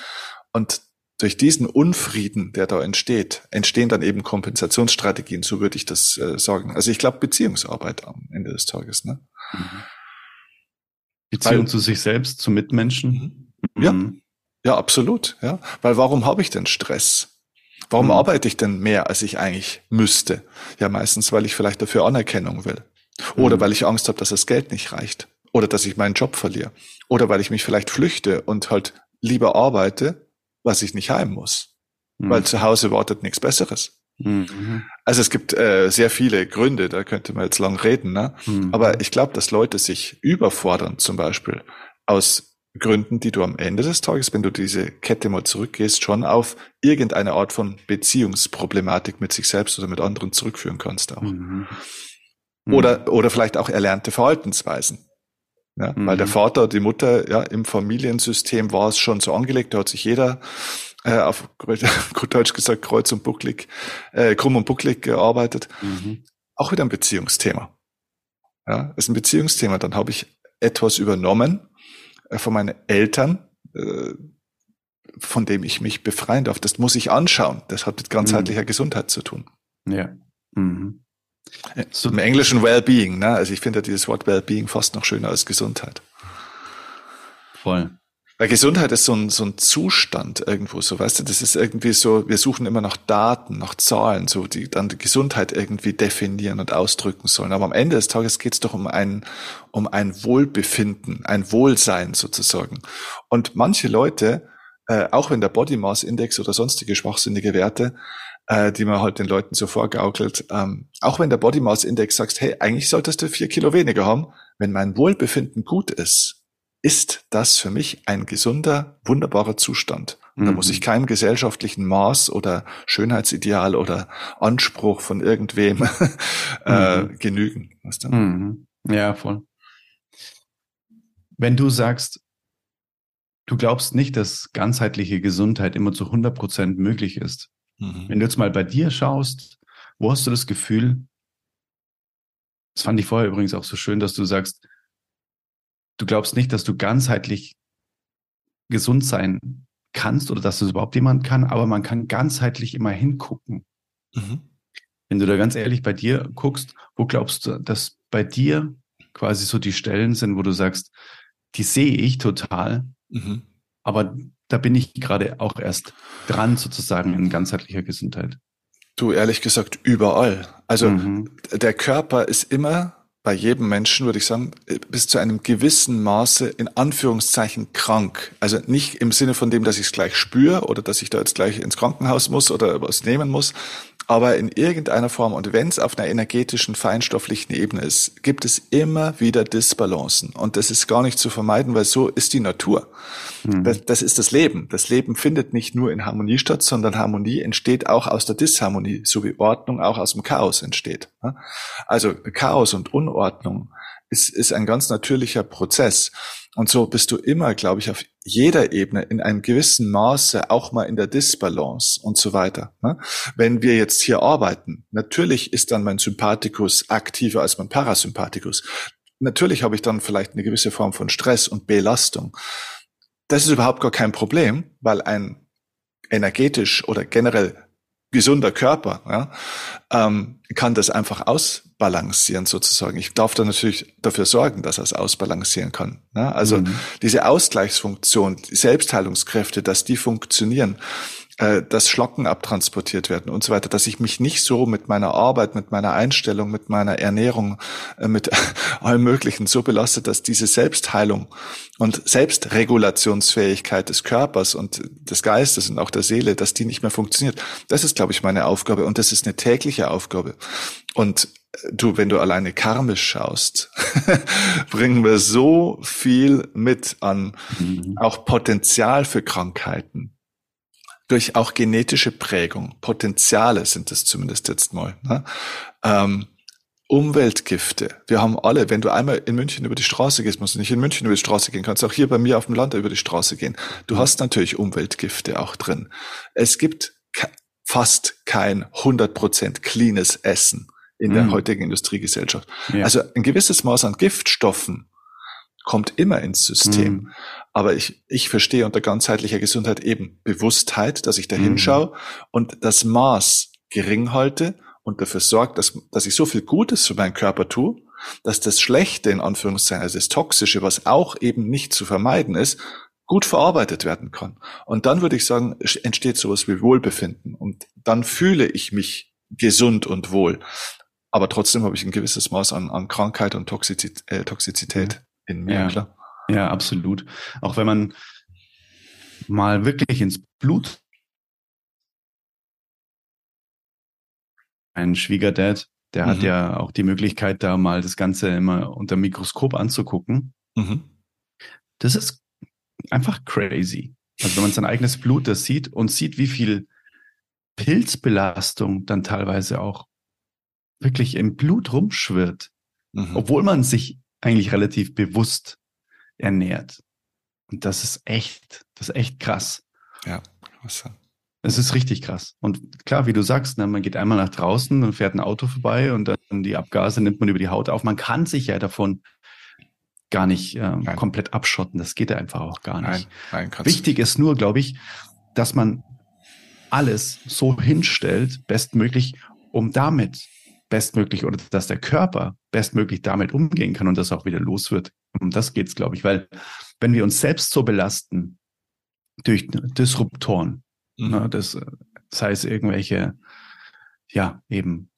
Speaker 3: Und durch diesen Unfrieden, der da entsteht, entstehen dann eben Kompensationsstrategien, so würde ich das äh, sagen. Also ich glaube Beziehungsarbeit am Ende des Tages. Ne? Mhm.
Speaker 1: Beziehung Weil, zu sich selbst, zu Mitmenschen.
Speaker 3: Mhm. Ja, mhm. ja, absolut. Ja, weil warum habe ich denn Stress? Warum mhm. arbeite ich denn mehr, als ich eigentlich müsste? Ja, meistens, weil ich vielleicht dafür Anerkennung will. Oder mhm. weil ich Angst habe, dass das Geld nicht reicht. Oder dass ich meinen Job verliere. Oder weil ich mich vielleicht flüchte und halt lieber arbeite, was ich nicht heim muss. Mhm. Weil zu Hause wartet nichts Besseres. Mhm. Also es gibt äh, sehr viele Gründe, da könnte man jetzt lang reden, ne? Mhm. aber ich glaube, dass Leute sich überfordern, zum Beispiel aus Gründen, die du am Ende des Tages, wenn du diese Kette mal zurückgehst, schon auf irgendeine Art von Beziehungsproblematik mit sich selbst oder mit anderen zurückführen kannst auch. Mhm. Oder, oder vielleicht auch erlernte Verhaltensweisen. Ja, mhm. Weil der Vater, die Mutter, ja, im Familiensystem war es schon so angelegt, da hat sich jeder äh, *laughs* auf gut Deutsch gesagt kreuz und bucklig, äh, krumm und bucklig gearbeitet. Mhm. Auch wieder ein Beziehungsthema. Ja, ist ein Beziehungsthema. Dann habe ich etwas übernommen, äh, von meinen Eltern, äh, von dem ich mich befreien darf. Das muss ich anschauen. Das hat mit ganzheitlicher mhm. Gesundheit zu tun.
Speaker 1: Ja.
Speaker 3: Im Englischen Wellbeing, ne? Also ich finde dieses Wort Wellbeing fast noch schöner als Gesundheit.
Speaker 1: Voll.
Speaker 3: Weil Gesundheit ist so ein, so ein Zustand irgendwo, so weißt du, das ist irgendwie so, wir suchen immer nach Daten, nach Zahlen, so die dann die Gesundheit irgendwie definieren und ausdrücken sollen. Aber am Ende des Tages geht es doch um ein, um ein Wohlbefinden, ein Wohlsein sozusagen. Und manche Leute, äh, auch wenn der Body Mass Index oder sonstige schwachsinnige Werte, äh, die man halt den Leuten so vorgaukelt, ähm, auch wenn der Body Mass Index sagt, hey, eigentlich solltest du vier Kilo weniger haben, wenn mein Wohlbefinden gut ist, ist das für mich ein gesunder, wunderbarer Zustand. Und da muss ich mhm. keinem gesellschaftlichen Maß oder Schönheitsideal oder Anspruch von irgendwem *laughs* äh, mhm. genügen. Weißt du?
Speaker 1: mhm. Ja, voll. Wenn du sagst, du glaubst nicht, dass ganzheitliche Gesundheit immer zu 100 Prozent möglich ist. Mhm. Wenn du jetzt mal bei dir schaust, wo hast du das Gefühl, das fand ich vorher übrigens auch so schön, dass du sagst, du glaubst nicht, dass du ganzheitlich gesund sein kannst oder dass das überhaupt jemand kann, aber man kann ganzheitlich immer hingucken. Mhm. Wenn du da ganz ehrlich bei dir guckst, wo glaubst du, dass bei dir quasi so die Stellen sind, wo du sagst, die sehe ich total, mhm. aber da bin ich gerade auch erst dran, sozusagen in ganzheitlicher Gesundheit.
Speaker 3: Du, ehrlich gesagt, überall. Also mhm. der Körper ist immer bei jedem Menschen, würde ich sagen, bis zu einem gewissen Maße in Anführungszeichen krank. Also nicht im Sinne von dem, dass ich es gleich spüre oder dass ich da jetzt gleich ins Krankenhaus muss oder was nehmen muss, Aber in irgendeiner Form, und wenn es auf einer energetischen, feinstofflichen Ebene ist, gibt es immer wieder Disbalancen. Und das ist gar nicht zu vermeiden, weil so ist die Natur. Mhm. Das, das ist das Leben. Das Leben findet nicht nur in Harmonie statt, sondern Harmonie entsteht auch aus der Disharmonie, so wie Ordnung auch aus dem Chaos entsteht. Also Chaos und Unordnung ist, ist ein ganz natürlicher Prozess. Und so bist du immer, glaube ich, auf jeder Ebene in einem gewissen Maße auch mal in der Disbalance und so weiter. Ne? Wenn wir jetzt hier arbeiten, natürlich ist dann mein Sympathikus aktiver als mein Parasympathikus. Natürlich habe ich dann vielleicht eine gewisse Form von Stress und Belastung. Das ist überhaupt gar kein Problem, weil ein energetisch oder generell gesunder Körper ja, ähm, kann das einfach ausbalancieren sozusagen. Ich darf da natürlich dafür sorgen, dass er es ausbalancieren kann. Ja? Also mhm. diese Ausgleichsfunktion, die Selbstheilungskräfte, dass die funktionieren, äh, dass Schlocken abtransportiert werden und so weiter, dass ich mich nicht so mit meiner Arbeit, mit meiner Einstellung, mit meiner Ernährung, äh, mit *laughs* allem Möglichen so belastet, dass diese Selbstheilung und Selbstregulationsfähigkeit des Körpers und des Geistes und auch der Seele, dass die nicht mehr funktioniert. Das ist, glaube ich, meine Aufgabe und das ist eine tägliche Aufgabe. Und äh, du, wenn du alleine karmisch schaust, *laughs* bringen wir so viel mit an mhm. auch Potenzial für Krankheiten durch auch genetische Prägung, Potenziale sind es zumindest jetzt mal. Ne? Ähm, Umweltgifte. Wir haben alle, wenn du einmal in München über die Straße gehst, musst du nicht in München über die Straße gehen, kannst auch hier bei mir auf dem Land über die Straße gehen. Du mhm. hast natürlich Umweltgifte auch drin. Es gibt fast kein 100% cleanes Essen in der mhm. heutigen Industriegesellschaft. Ja. Also ein gewisses Maß an Giftstoffen kommt immer ins System. Mhm. Aber ich, ich verstehe unter ganzheitlicher Gesundheit eben Bewusstheit, dass ich da hinschaue mhm. und das Maß gering halte und dafür sorgt, dass, dass ich so viel Gutes für meinen Körper tue, dass das Schlechte in Anführungszeichen, also das Toxische, was auch eben nicht zu vermeiden ist, gut verarbeitet werden kann. Und dann würde ich sagen, entsteht sowas wie Wohlbefinden. Und dann fühle ich mich gesund und wohl. Aber trotzdem habe ich ein gewisses Maß an, an Krankheit und Toxizität, äh, Toxizität mhm. In mir,
Speaker 1: ja.
Speaker 3: klar.
Speaker 1: Ja, absolut. Auch wenn man mal wirklich ins Blut ein Schwiegerdad, der mhm. hat ja auch die Möglichkeit, da mal das Ganze immer unter Mikroskop anzugucken. Mhm. Das ist einfach crazy. Also wenn man sein eigenes Blut da sieht und sieht, wie viel Pilzbelastung dann teilweise auch wirklich im Blut rumschwirrt, mhm. obwohl man sich eigentlich relativ bewusst ernährt. Und das ist echt, das ist echt krass.
Speaker 3: Ja, krass.
Speaker 1: Es ist richtig krass. Und klar, wie du sagst, ne, man geht einmal nach draußen, dann fährt ein Auto vorbei und dann die Abgase nimmt man über die Haut auf. Man kann sich ja davon gar nicht äh, komplett abschotten. Das geht ja einfach auch gar nicht. Nein, nein, Wichtig ist nur, glaube ich, dass man alles so hinstellt, bestmöglich, um damit bestmöglich oder dass der Körper bestmöglich damit umgehen kann und das auch wieder los wird. Um das geht's, glaube ich, weil wenn wir uns selbst so belasten durch Disruptoren, mhm. ne, das, das heißt irgendwelche, ja, eben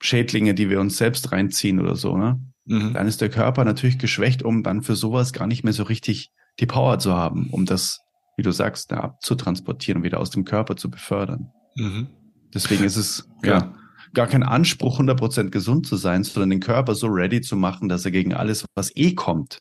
Speaker 1: Schädlinge, die wir uns selbst reinziehen oder so, ne? Mhm. Dann ist der Körper natürlich geschwächt, um dann für sowas gar nicht mehr so richtig die Power zu haben, um das, wie du sagst, da abzutransportieren und wieder aus dem Körper zu befördern. Mhm. Deswegen ist es, ja, ja gar kein Anspruch, 100% gesund zu sein, sondern den Körper so ready zu machen, dass er gegen alles, was eh kommt,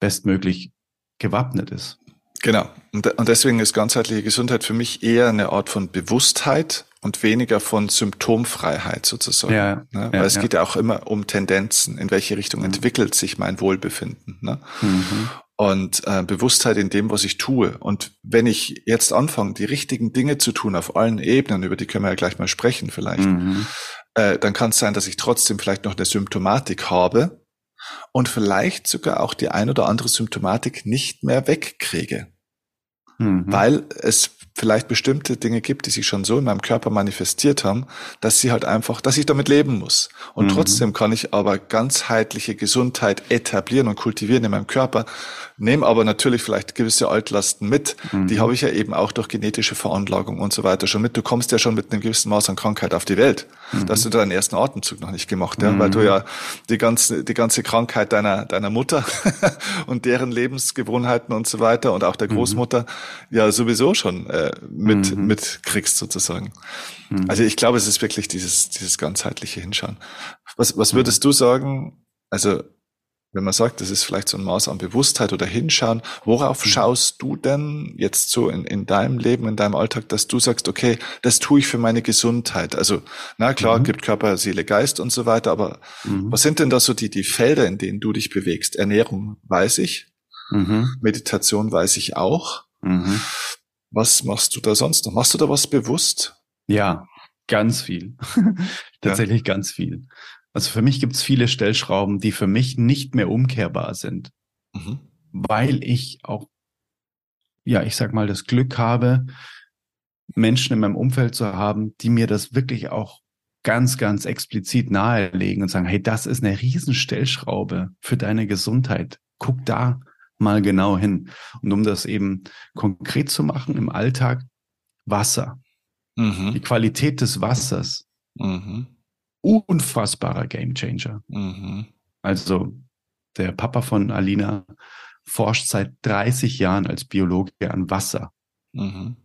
Speaker 1: bestmöglich gewappnet ist.
Speaker 3: Genau. Und, und deswegen ist ganzheitliche Gesundheit für mich eher eine Art von Bewusstheit und weniger von Symptomfreiheit sozusagen. Ja, ne? Weil ja, es ja. geht ja auch immer um Tendenzen. In welche Richtung mhm. entwickelt sich mein Wohlbefinden? Ne? Mhm und äh, Bewusstheit in dem, was ich tue. Und wenn ich jetzt anfange, die richtigen Dinge zu tun auf allen Ebenen, über die können wir ja gleich mal sprechen vielleicht, mhm. äh, dann kann es sein, dass ich trotzdem vielleicht noch eine Symptomatik habe und vielleicht sogar auch die ein oder andere Symptomatik nicht mehr wegkriege. Mhm. Weil es vielleicht bestimmte Dinge gibt, die sich schon so in meinem Körper manifestiert haben, dass sie halt einfach, dass ich damit leben muss. Und mhm. trotzdem kann ich aber ganzheitliche Gesundheit etablieren und kultivieren in meinem Körper, nehme aber natürlich vielleicht gewisse Altlasten mit. Mhm. Die habe ich ja eben auch durch genetische Veranlagung und so weiter schon mit. Du kommst ja schon mit einem gewissen Maß an Krankheit auf die Welt. Mhm. Da hast du deinen ersten Atemzug noch nicht gemacht, ja, weil du mhm. ja die ganze, die ganze Krankheit deiner, deiner Mutter *laughs* und deren Lebensgewohnheiten und so weiter und auch der mhm. Großmutter ja sowieso schon äh, mit mhm. mitkriegst sozusagen. Mhm. Also ich glaube, es ist wirklich dieses dieses ganzheitliche Hinschauen. Was was würdest du sagen? Also wenn man sagt, das ist vielleicht so ein Maß an Bewusstheit oder Hinschauen, worauf mhm. schaust du denn jetzt so in, in deinem Leben, in deinem Alltag, dass du sagst, okay, das tue ich für meine Gesundheit? Also, na klar, mhm. gibt Körper, Seele, Geist und so weiter, aber mhm. was sind denn da so die, die Felder, in denen du dich bewegst? Ernährung weiß ich, mhm. Meditation weiß ich auch. Was machst du da sonst noch? Machst du da was bewusst?
Speaker 1: Ja, ganz viel. *laughs* Tatsächlich ja. ganz viel. Also für mich gibt es viele Stellschrauben, die für mich nicht mehr umkehrbar sind, mhm. weil ich auch, ja, ich sag mal, das Glück habe, Menschen in meinem Umfeld zu haben, die mir das wirklich auch ganz, ganz explizit nahelegen und sagen, hey, das ist eine Riesenstellschraube für deine Gesundheit. Guck da mal genau hin. Und um das eben konkret zu machen im Alltag, Wasser. Mhm. Die Qualität des Wassers. Mhm unfassbarer Gamechanger. Mhm. Also der Papa von Alina forscht seit 30 Jahren als Biologe an Wasser. Mhm.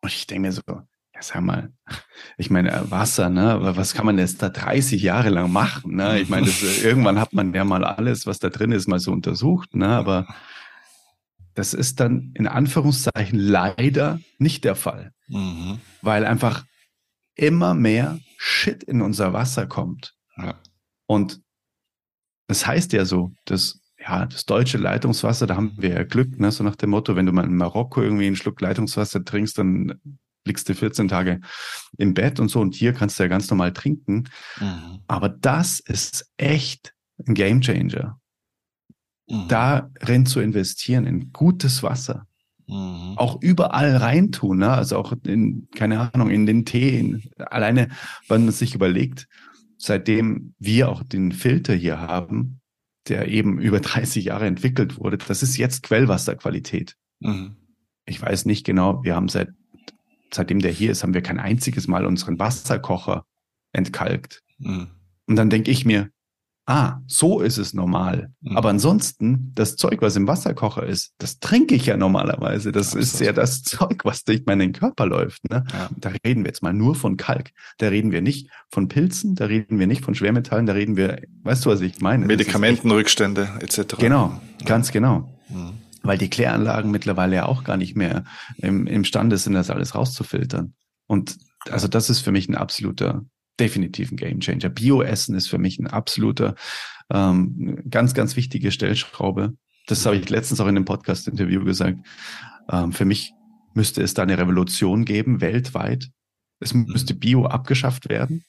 Speaker 1: Und ich denke mir so, ja, sag mal, ich meine, Wasser, ne, aber was kann man jetzt da 30 Jahre lang machen? Ne? Ich meine, das, *laughs* irgendwann hat man ja mal alles, was da drin ist, mal so untersucht, ne? Aber das ist dann in Anführungszeichen leider nicht der Fall. Mhm. Weil einfach immer mehr Shit in unser Wasser kommt. Ja. Und das heißt ja so, dass ja, das deutsche Leitungswasser, da haben wir ja Glück, ne? so nach dem Motto, wenn du mal in Marokko irgendwie einen Schluck Leitungswasser trinkst, dann liegst du 14 Tage im Bett und so und hier kannst du ja ganz normal trinken. Mhm. Aber das ist echt ein Gamechanger. Mhm. Darin zu investieren in gutes Wasser, Mhm. Auch überall reintun, ne? also auch in, keine Ahnung, in den Tee. In, alleine, wenn man sich überlegt, seitdem wir auch den Filter hier haben, der eben über *laughs* 30 Jahre entwickelt wurde, das ist jetzt Quellwasserqualität. Mhm. Ich weiß nicht genau, wir haben seit, seitdem der hier ist, haben wir kein einziges Mal unseren Wasserkocher entkalkt. Mhm. Und dann denke ich mir, ah, so ist es normal. Mhm. Aber ansonsten, das Zeug, was im Wasserkocher ist, das trinke ich ja normalerweise. Das ja, ist ja das Zeug, was durch meinen Körper läuft. Ne? Ja. Da reden wir jetzt mal nur von Kalk. Da reden wir nicht von Pilzen, da reden wir nicht von Schwermetallen, da reden wir, weißt du, was ich meine?
Speaker 3: Medikamentenrückstände etc.
Speaker 1: Genau, ganz genau. Mhm. Weil die Kläranlagen mittlerweile ja auch gar nicht mehr im, imstande sind, das alles rauszufiltern. Und also das ist für mich ein absoluter definitiv ein Gamechanger. Bioessen ist für mich ein absoluter, ähm, ganz, ganz wichtige Stellschraube. Das habe ich letztens auch in dem Podcast-Interview gesagt. Ähm, für mich müsste es da eine Revolution geben, weltweit. Es mhm. müsste Bio abgeschafft werden.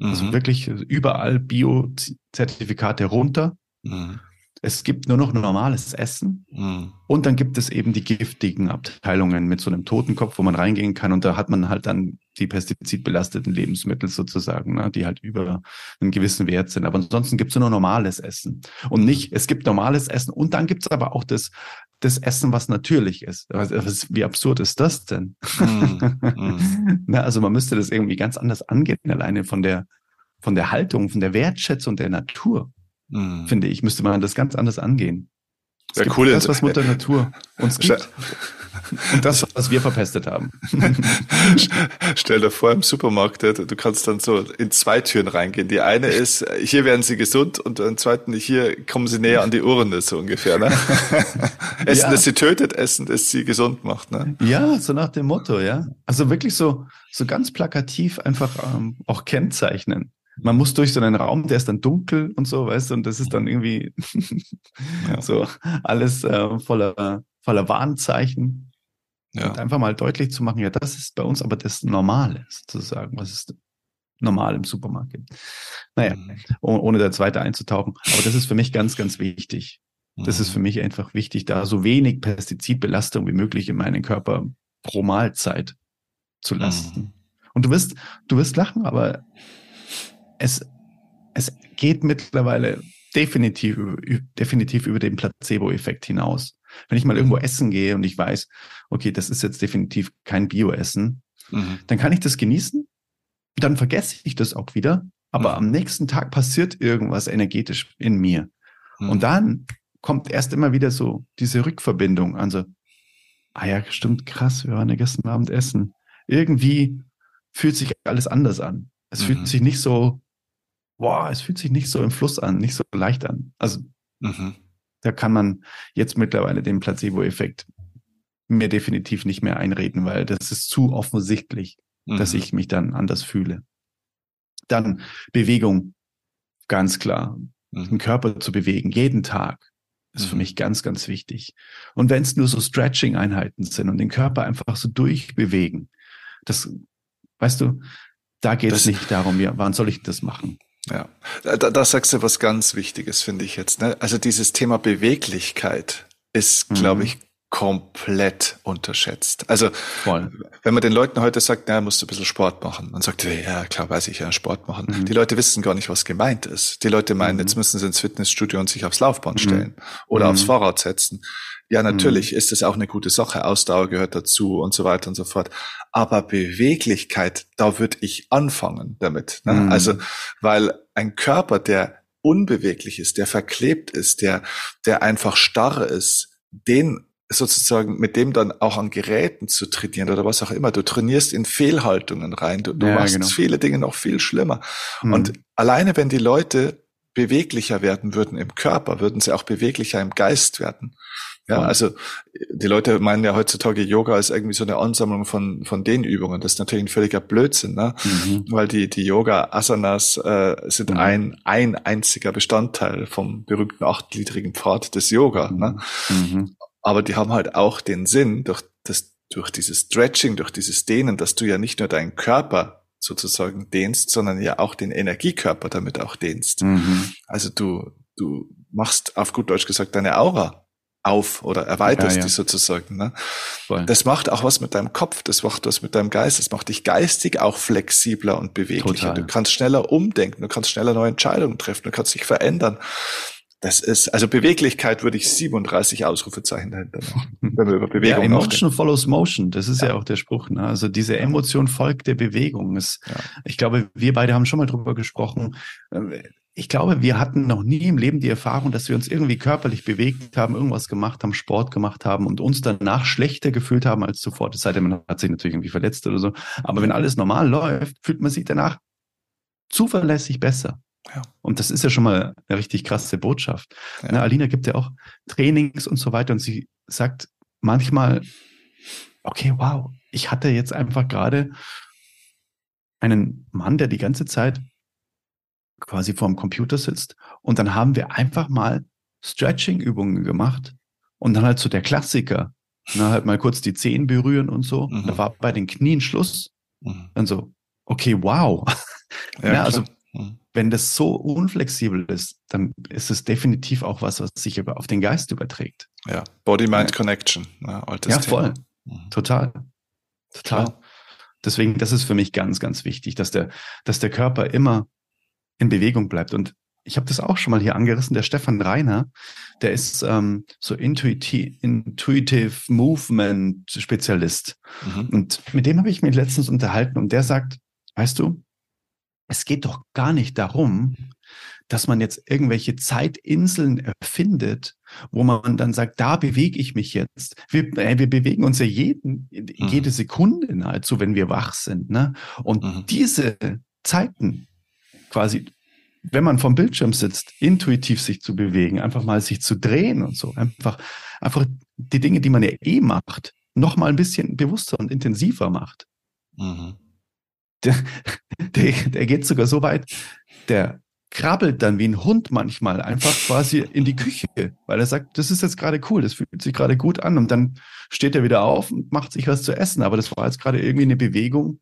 Speaker 1: Also mhm. wirklich überall Bio-Zertifikate runter. Mhm. Es gibt nur noch normales Essen mhm. und dann gibt es eben die giftigen Abteilungen mit so einem Totenkopf, wo man reingehen kann und da hat man halt dann die pestizidbelasteten Lebensmittel sozusagen, ne, die halt über einen gewissen Wert sind. Aber ansonsten gibt es nur normales Essen und nicht, es gibt normales Essen und dann gibt es aber auch das, das Essen, was natürlich ist. Wie absurd ist das denn? Mm. *laughs* Na, also man müsste das irgendwie ganz anders angehen, alleine von der, von der Haltung, von der Wertschätzung der Natur mhm. finde ich, müsste man das ganz anders angehen.
Speaker 3: Es ja, cool.
Speaker 1: Das, was Mutter *laughs* Natur uns gibt. Und das, was wir verpestet haben. *laughs*
Speaker 3: Stell dir vor, im Supermarkt, du kannst dann so in zwei Türen reingehen. Die eine ist, hier werden sie gesund und im zweiten, hier kommen sie näher an die Urne, so ungefähr. Ne? *laughs* Essen, ja. das sie tötet, Essen, das sie gesund macht. Ne?
Speaker 1: Ja, so nach dem Motto, ja. Also wirklich so, so ganz plakativ einfach ähm, auch kennzeichnen man muss durch so einen Raum, der ist dann dunkel und so, weißt du, und das ist dann irgendwie *laughs* ja. so alles äh, voller, voller Warnzeichen. Ja. Und einfach mal deutlich zu machen, ja, das ist bei uns aber das Normale sozusagen, was ist normal im Supermarkt gibt. Naja, mhm. ohne da zweite einzutauchen. Aber das ist für mich ganz, ganz wichtig. Das ist für mhm. mich einfach wichtig, da so wenig Pestizidbelastung wie möglich in meinen Körper pro Mahlzeit zu lassen. Mhm. Und du wirst, du wirst lachen, aber es, es geht mittlerweile definitiv, definitiv über den Placebo-Effekt hinaus. Wenn ich mal irgendwo essen gehe und ich weiß, okay, das ist jetzt definitiv kein Bio-Essen, mhm. dann kann ich das genießen, dann vergesse ich das auch wieder, aber mhm. am nächsten Tag passiert irgendwas energetisch in mir. Mhm. Und dann kommt erst immer wieder so diese Rückverbindung. Also, ah ja, stimmt, krass, wir waren ja gestern Abend essen. Irgendwie fühlt sich alles anders an. Es mhm. fühlt sich nicht so, boah, es fühlt sich nicht so im Fluss an, nicht so leicht an. Also mhm. da kann man jetzt mittlerweile den Placebo-Effekt mir definitiv nicht mehr einreden, weil das ist zu offensichtlich, mhm. dass ich mich dann anders fühle. Dann Bewegung, ganz klar. Mhm. Den Körper zu bewegen, jeden Tag, ist für mhm. mich ganz, ganz wichtig. Und wenn es nur so Stretching-Einheiten sind und den Körper einfach so durchbewegen, das, weißt du, da geht es nicht darum, ja, wann soll ich das machen?
Speaker 3: Ja, da, da sagst du was ganz Wichtiges, finde ich jetzt. Ne? Also dieses Thema Beweglichkeit ist, glaube mhm. ich, komplett unterschätzt. Also Voll. wenn man den Leuten heute sagt, na, musst du ein bisschen Sport machen, dann sagt er, ja klar, weiß ich ja, Sport machen. Mhm. Die Leute wissen gar nicht, was gemeint ist. Die Leute meinen, mhm. jetzt müssen sie ins Fitnessstudio und sich aufs Laufband mhm. stellen oder aufs mhm. Fahrrad setzen. Ja, natürlich mhm. ist das auch eine gute Sache. Ausdauer gehört dazu und so weiter und so fort. Aber Beweglichkeit, da würde ich anfangen damit. Ne? Mhm. Also, weil ein Körper, der unbeweglich ist, der verklebt ist, der, der einfach starr ist, den sozusagen mit dem dann auch an Geräten zu trainieren oder was auch immer. Du trainierst in Fehlhaltungen rein. Du, du ja, machst genau. viele Dinge noch viel schlimmer. Mhm. Und alleine wenn die Leute beweglicher werden würden im Körper, würden sie auch beweglicher im Geist werden. Ja, also die Leute meinen ja heutzutage Yoga als irgendwie so eine Ansammlung von von den Übungen. Das ist natürlich ein völliger Blödsinn, ne? Mhm. weil die die Yoga Asanas äh, sind mhm. ein ein einziger Bestandteil vom berühmten achtgliedrigen Pfad des Yoga. Ne? Aber die haben halt auch den Sinn, durch, das, durch dieses Stretching, durch dieses Dehnen, dass du ja nicht nur deinen Körper sozusagen dehnst, sondern ja auch den Energiekörper damit auch dehnst. Mhm. Also du, du machst auf gut Deutsch gesagt deine Aura auf oder erweiterst ja, ja. die sozusagen. Ne? Das macht auch was mit deinem Kopf, das macht was mit deinem Geist, das macht dich geistig auch flexibler und beweglicher. Total. Du kannst schneller umdenken, du kannst schneller neue Entscheidungen treffen, du kannst dich verändern. Das ist, also Beweglichkeit würde ich 37 Ausrufezeichen dahinter machen,
Speaker 1: wenn wir über Bewegung ja, Emotion follows motion, das ist ja. ja, auch der Spruch. Ne? Also diese Emotion folgt der Bewegung. Ist, ja. Ich glaube, wir beide haben schon mal drüber gesprochen. Ich glaube, wir hatten noch nie im Leben die Erfahrung, dass wir uns irgendwie körperlich bewegt haben, irgendwas gemacht haben, Sport gemacht haben und uns danach schlechter gefühlt haben als zuvor. Das sei denn, man hat sich natürlich irgendwie verletzt oder so. Aber wenn alles normal läuft, fühlt man sich danach zuverlässig besser. Ja. Und das ist ja schon mal eine richtig krasse Botschaft. Ja. Ne, Alina gibt ja auch Trainings und so weiter und sie sagt manchmal, okay, wow, ich hatte jetzt einfach gerade einen Mann, der die ganze Zeit quasi vorm Computer sitzt und dann haben wir einfach mal Stretching-Übungen gemacht und dann halt so der Klassiker, ne, halt mal kurz die Zehen berühren und so. Mhm. Da war bei den Knien Schluss. Mhm. Dann so, okay, wow. *laughs* Ja, ja also mhm wenn das so unflexibel ist, dann ist es definitiv auch was, was sich auf den Geist überträgt.
Speaker 3: Ja, Body-Mind-Connection. Ja,
Speaker 1: altes ja voll. Mhm. Total. Total. Klar. Deswegen, das ist für mich ganz, ganz wichtig, dass der, dass der Körper immer in Bewegung bleibt. Und ich habe das auch schon mal hier angerissen. Der Stefan Reiner, der ist ähm, so Intuitive, Intuitive Movement Spezialist. Mhm. Und mit dem habe ich mich letztens unterhalten und der sagt, weißt du, es geht doch gar nicht darum, dass man jetzt irgendwelche Zeitinseln erfindet, wo man dann sagt, da bewege ich mich jetzt. Wir, äh, wir bewegen uns ja jeden, mhm. jede Sekunde nahezu, wenn wir wach sind. Ne? Und mhm. diese Zeiten quasi, wenn man vom Bildschirm sitzt, intuitiv sich zu bewegen, einfach mal sich zu drehen und so, einfach, einfach die Dinge, die man ja eh macht, noch mal ein bisschen bewusster und intensiver macht. Mhm der, der, der geht sogar so weit, der krabbelt dann wie ein Hund manchmal einfach quasi in die Küche, weil er sagt, das ist jetzt gerade cool, das fühlt sich gerade gut an und dann steht er wieder auf und macht sich was zu essen. Aber das war jetzt gerade irgendwie eine Bewegung,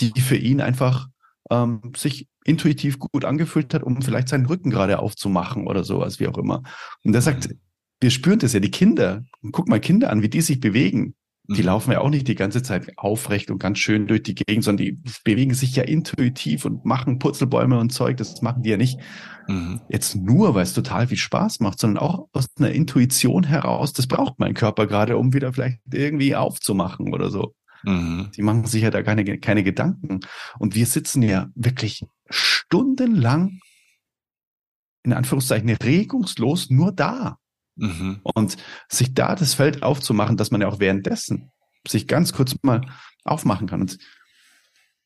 Speaker 1: die für ihn einfach ähm, sich intuitiv gut angefühlt hat, um vielleicht seinen Rücken gerade aufzumachen oder sowas, wie auch immer. Und er sagt, mhm. wir spüren das ja, die Kinder, guck mal Kinder an, wie die sich bewegen. Die mhm. laufen ja auch nicht die ganze Zeit aufrecht und ganz schön durch die Gegend, sondern die bewegen sich ja intuitiv und machen Purzelbäume und Zeug. Das machen die ja nicht mhm. jetzt nur, weil es total viel Spaß macht, sondern auch aus einer Intuition heraus. Das braucht mein Körper gerade, um wieder vielleicht irgendwie aufzumachen oder so. Mhm. Die machen sich ja da keine, keine Gedanken. Und wir sitzen ja wirklich stundenlang in Anführungszeichen regungslos nur da. Mhm. Und sich da das Feld aufzumachen, dass man ja auch währenddessen sich ganz kurz mal aufmachen kann. Und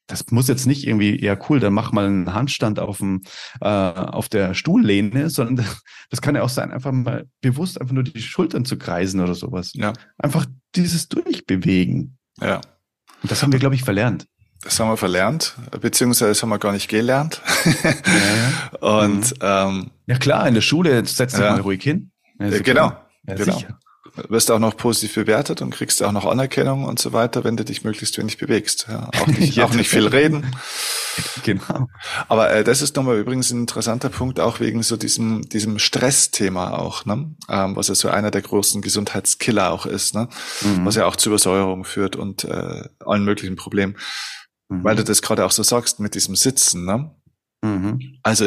Speaker 1: das muss jetzt nicht irgendwie, ja cool, dann mach mal einen Handstand auf, dem, äh, auf der Stuhllehne, sondern das, das kann ja auch sein, einfach mal bewusst einfach nur die Schultern zu kreisen oder sowas. Ja. Einfach dieses Durchbewegen.
Speaker 3: Ja.
Speaker 1: Und das haben wir, glaube ich, verlernt.
Speaker 3: Das haben wir verlernt, beziehungsweise das haben wir gar nicht gelernt. ja, ja. *laughs* Und mhm. ähm,
Speaker 1: ja klar, in der Schule setzt ja. mal ruhig hin.
Speaker 3: Ja, genau. Ja, genau. Sicher wirst auch noch positiv bewertet und kriegst auch noch Anerkennung und so weiter, wenn du dich möglichst wenig bewegst. Ja, auch, nicht, *laughs* auch nicht viel reden. *laughs* Genau. Aber äh, das ist nochmal übrigens ein interessanter Punkt, auch wegen so diesem, diesem Stressthema auch, ne? ähm, was ja so einer der großen Gesundheitskiller auch ist, ne? Mhm. was ja auch zu Übersäuerung führt und äh, allen möglichen Problemen. Mhm. Weil du das gerade auch so sagst mit diesem Sitzen. Ne? Mhm. Also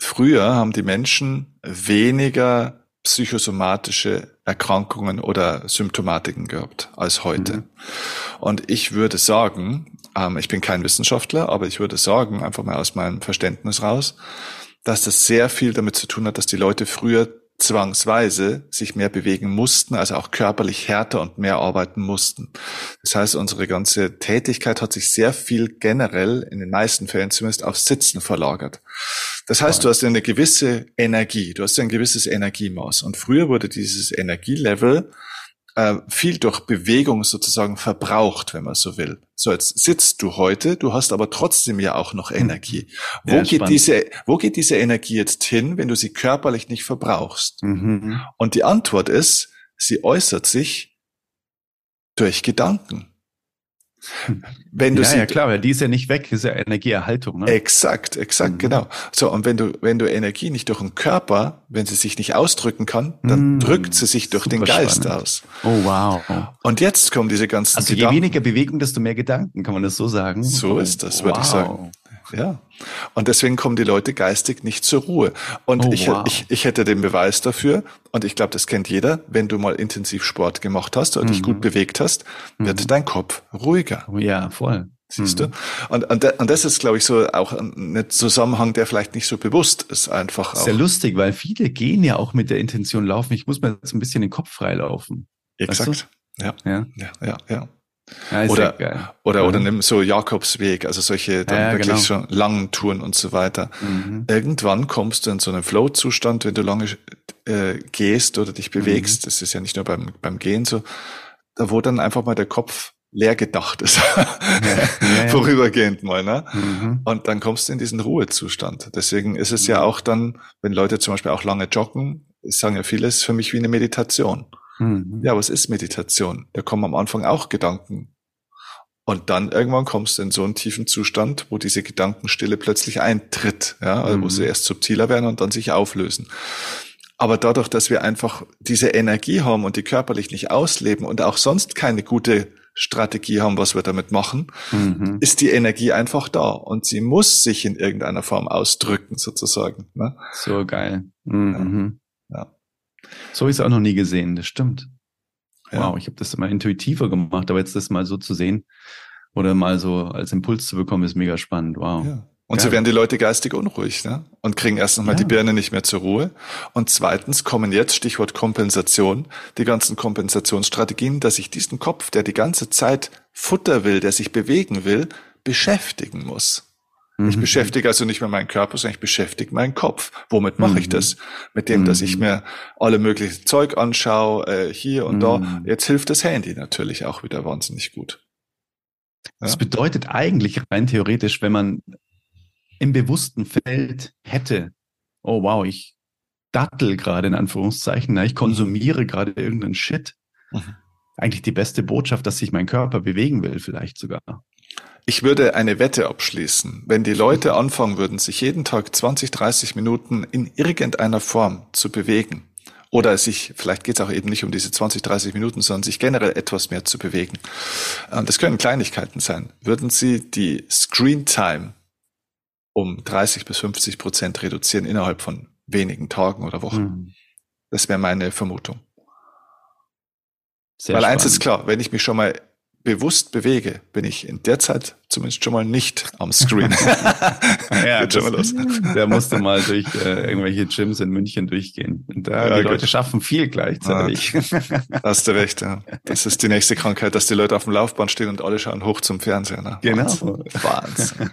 Speaker 3: früher haben die Menschen weniger psychosomatische Erkrankungen oder Symptomatiken gehabt als heute. Mhm. Und ich würde sagen, ähm, ich bin kein Wissenschaftler, aber ich würde sagen, einfach mal aus meinem Verständnis raus, dass das sehr viel damit zu tun hat, dass die Leute früher zwangsweise sich mehr bewegen mussten, also auch körperlich härter und mehr arbeiten mussten. Das heißt, unsere ganze Tätigkeit hat sich sehr viel generell, in den meisten Fällen zumindest, aufs Sitzen verlagert. Das heißt, du hast eine gewisse Energie, du hast ein gewisses Energiemaß. Und früher wurde dieses Energielevel äh, viel durch Bewegung sozusagen verbraucht, wenn man so will. So, jetzt sitzt du heute, du hast aber trotzdem ja auch noch. Energie. Wo, ja, geht diese, wo geht diese Energie jetzt hin, wenn du sie körperlich nicht verbrauchst? Mhm. Und die Antwort ist, sie äußert sich durch Gedanken.
Speaker 1: Wenn du ja, sie, ja klar, weil die ist ja nicht weg, ist ja Energieerhaltung. Ne?
Speaker 3: Exakt, exakt, mhm. genau. So, und wenn du, wenn du Energie nicht durch den Körper, wenn sie sich nicht ausdrücken kann, dann mhm. drückt sie sich durch den Geist spannend. aus.
Speaker 1: Oh, wow.
Speaker 3: Und jetzt kommen diese ganzen
Speaker 1: Also Gedanken. je weniger Bewegung, desto mehr Gedanken, kann man das so sagen?
Speaker 3: So ist das, würde wow. ich sagen. Ja. Und deswegen kommen die Leute geistig nicht zur Ruhe. Und oh, ich, wow. ich, ich hätte den Beweis dafür, und ich glaube, das kennt jeder, wenn du mal intensiv Sport gemacht hast oder mhm. dich gut bewegt hast, wird mhm. dein Kopf ruhiger.
Speaker 1: Oh, ja, voll.
Speaker 3: Siehst mhm. du? Und, und, und das ist, glaube ich, so auch ein Zusammenhang, der vielleicht nicht so bewusst ist, einfach.
Speaker 1: Sehr lustig, weil viele gehen ja auch mit der Intention laufen, ich muss mir jetzt ein bisschen den Kopf freilaufen.
Speaker 3: Exakt. Weißt du? ja. ja. Ja, ja, ja. Ja, oder, oder, oder nimm so Jakobsweg, also solche dann ja, wirklich genau. schon langen Touren und so weiter. Mhm. Irgendwann kommst du in so einen Flow-Zustand, wenn du lange äh, gehst oder dich bewegst. Mhm. Das ist ja nicht nur beim, beim Gehen so, da wo dann einfach mal der Kopf leer gedacht ist. ja, *laughs* Vorübergehend mal, ne? Mhm. Und dann kommst du in diesen Ruhezustand. Deswegen ist es ja mhm. auch dann, wenn Leute zum Beispiel auch lange joggen, sagen ja vieles für mich wie eine Meditation. Mhm. Ja, was ist Meditation? Da kommen am Anfang auch Gedanken. Und dann irgendwann kommst du in so einen tiefen Zustand, wo diese Gedankenstille plötzlich eintritt, ja, also wo sie mhm. erst subtiler werden und dann sich auflösen. Aber dadurch, dass wir einfach diese Energie haben und die körperlich nicht ausleben und auch sonst keine gute Strategie haben, was wir damit machen, mhm. ist die Energie einfach da und sie muss sich in irgendeiner Form ausdrücken, sozusagen. Ne?
Speaker 1: So geil. Mhm. So habe ich es auch noch nie gesehen, das stimmt. Ja. Wow, ich habe das immer intuitiver gemacht, aber jetzt das mal so zu sehen oder mal so als Impuls zu bekommen, ist mega spannend. Wow.
Speaker 3: Ja. Und Geil. so werden die Leute geistig unruhig ne? und kriegen erst nochmal ja. die Birne nicht mehr zur Ruhe. Und zweitens kommen jetzt, Stichwort Kompensation, die ganzen Kompensationsstrategien, dass ich diesen Kopf, der die ganze Zeit Futter will, der sich bewegen will, beschäftigen muss. Mhm. Ich beschäftige also nicht mehr meinen Körper, sondern ich beschäftige meinen Kopf. Womit mache mhm. ich das? Mit dem, dass ich mhm. mir alle möglichen Zeug anschaue, äh, hier und da. Mhm. Jetzt hilft das Handy natürlich auch wieder wahnsinnig gut.
Speaker 1: Ja? Das bedeutet eigentlich rein theoretisch, wenn man im bewussten Feld hätte, oh wow, ich dattel gerade in Anführungszeichen, ich konsumiere gerade irgendeinen Shit. Mhm. Eigentlich die beste Botschaft, dass sich mein Körper bewegen will, vielleicht sogar.
Speaker 3: Ich würde eine Wette abschließen. Wenn die Leute anfangen würden, sich jeden Tag 20, 30 Minuten in irgendeiner Form zu bewegen, oder sich, vielleicht geht es auch eben nicht um diese 20, 30 Minuten, sondern sich generell etwas mehr zu bewegen. Und das können Kleinigkeiten sein. Würden Sie die Screen Time um 30 bis 50 Prozent reduzieren innerhalb von wenigen Tagen oder Wochen? Mhm. Das wäre meine Vermutung. Sehr Weil spannend. eins ist klar, wenn ich mich schon mal bewusst bewege, bin ich in der Zeit zumindest schon mal nicht am Screen. *laughs*
Speaker 1: ja, los. Der musste mal durch äh, irgendwelche Gyms in München durchgehen. Und da ja, die gut. Leute schaffen viel gleichzeitig.
Speaker 3: Ah, hast du recht, ja. Das ist die nächste Krankheit, dass die Leute auf dem Laufbahn stehen und alle schauen hoch zum Fernseher. Ne?
Speaker 1: Genau.
Speaker 3: Wahnsinn. Wahnsinn.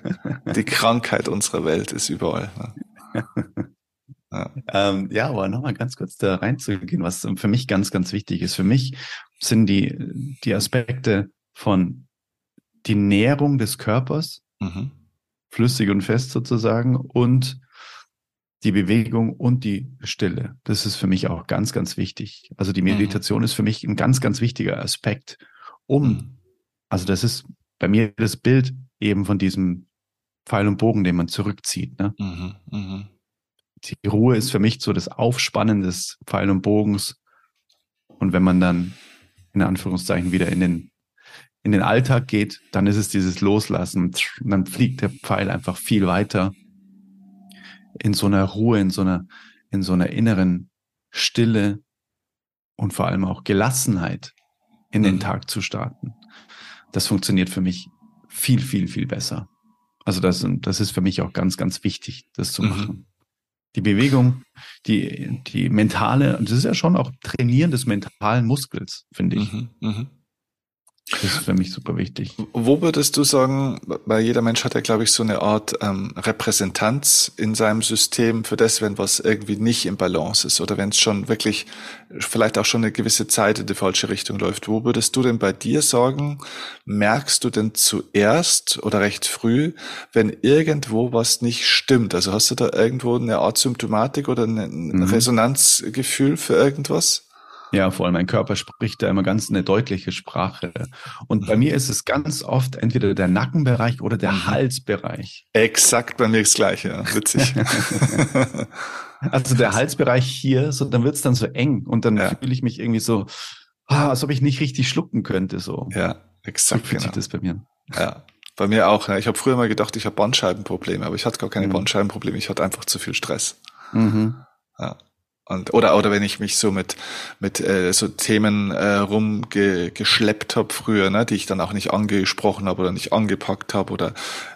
Speaker 3: Die Krankheit unserer Welt ist überall. Ne?
Speaker 1: Ja. *laughs* Ähm, ja, aber nochmal ganz kurz da reinzugehen, was für mich ganz, ganz wichtig ist. Für mich sind die, die Aspekte von die Nährung des Körpers, mhm. flüssig und fest sozusagen, und die Bewegung und die Stille. Das ist für mich auch ganz, ganz wichtig. Also die mhm. Meditation mhm. ist für mich ein ganz, ganz wichtiger Aspekt, um, mhm. also das ist bei mir das Bild eben von diesem Pfeil und Bogen, den man zurückzieht. Ne? Mhm. mhm. Die Ruhe ist für mich so das Aufspannen des Pfeil und Bogens. Und wenn man dann in Anführungszeichen wieder in den in den Alltag geht, dann ist es dieses Loslassen. Und dann fliegt der Pfeil einfach viel weiter in so einer Ruhe, in so einer, in so einer inneren Stille und vor allem auch Gelassenheit in den mhm. Tag zu starten. Das funktioniert für mich viel, viel, viel besser. Also das, das ist für mich auch ganz, ganz wichtig, das zu mhm. machen. Mhm. Die Bewegung, die, die mentale, das ist ja schon auch Trainieren des mentalen Muskels, finde ich. Mhm. Mhm. Das ist für mich super wichtig.
Speaker 3: Wo würdest du sagen, weil jeder Mensch hat ja, glaube ich, so eine Art ähm, Repräsentanz in seinem System für das, wenn was irgendwie nicht im Balance ist oder wenn es schon wirklich vielleicht auch schon eine gewisse Zeit in die falsche Richtung läuft. Wo würdest du denn bei dir sagen, merkst du denn zuerst oder recht früh, wenn irgendwo was nicht stimmt? Also hast du da irgendwo eine Art Symptomatik oder ein mhm. Resonanzgefühl für irgendwas?
Speaker 1: Ja, vor allem mein Körper spricht da immer ganz eine deutliche Sprache. Und bei mir ist es ganz oft entweder der Nackenbereich oder der. Halsbereich.
Speaker 3: Exakt bei mir das Gleiche, ja. witzig. *laughs* *laughs*
Speaker 1: also der Halsbereich hier, so dann wird's dann so eng und dann ja. fühle ich mich irgendwie so, ah, als ob ich nicht richtig schlucken könnte. So.
Speaker 3: Ja, exakt.
Speaker 1: So fühlt genau. sich das bei mir.
Speaker 3: Ja. Bei mir auch. Ja. Ich habe früher mal gedacht, ich habe Bandscheibenprobleme, aber ich hatte gar keine mhm. Bandscheibenprobleme, ich hatte einfach zu viel Stress. Mhm. Ja. Und, oder, oder wenn ich mich so mit, mit äh, so Themen äh, rumgeschleppt habe früher, ne, die ich dann auch nicht angesprochen habe oder nicht angepackt habe oder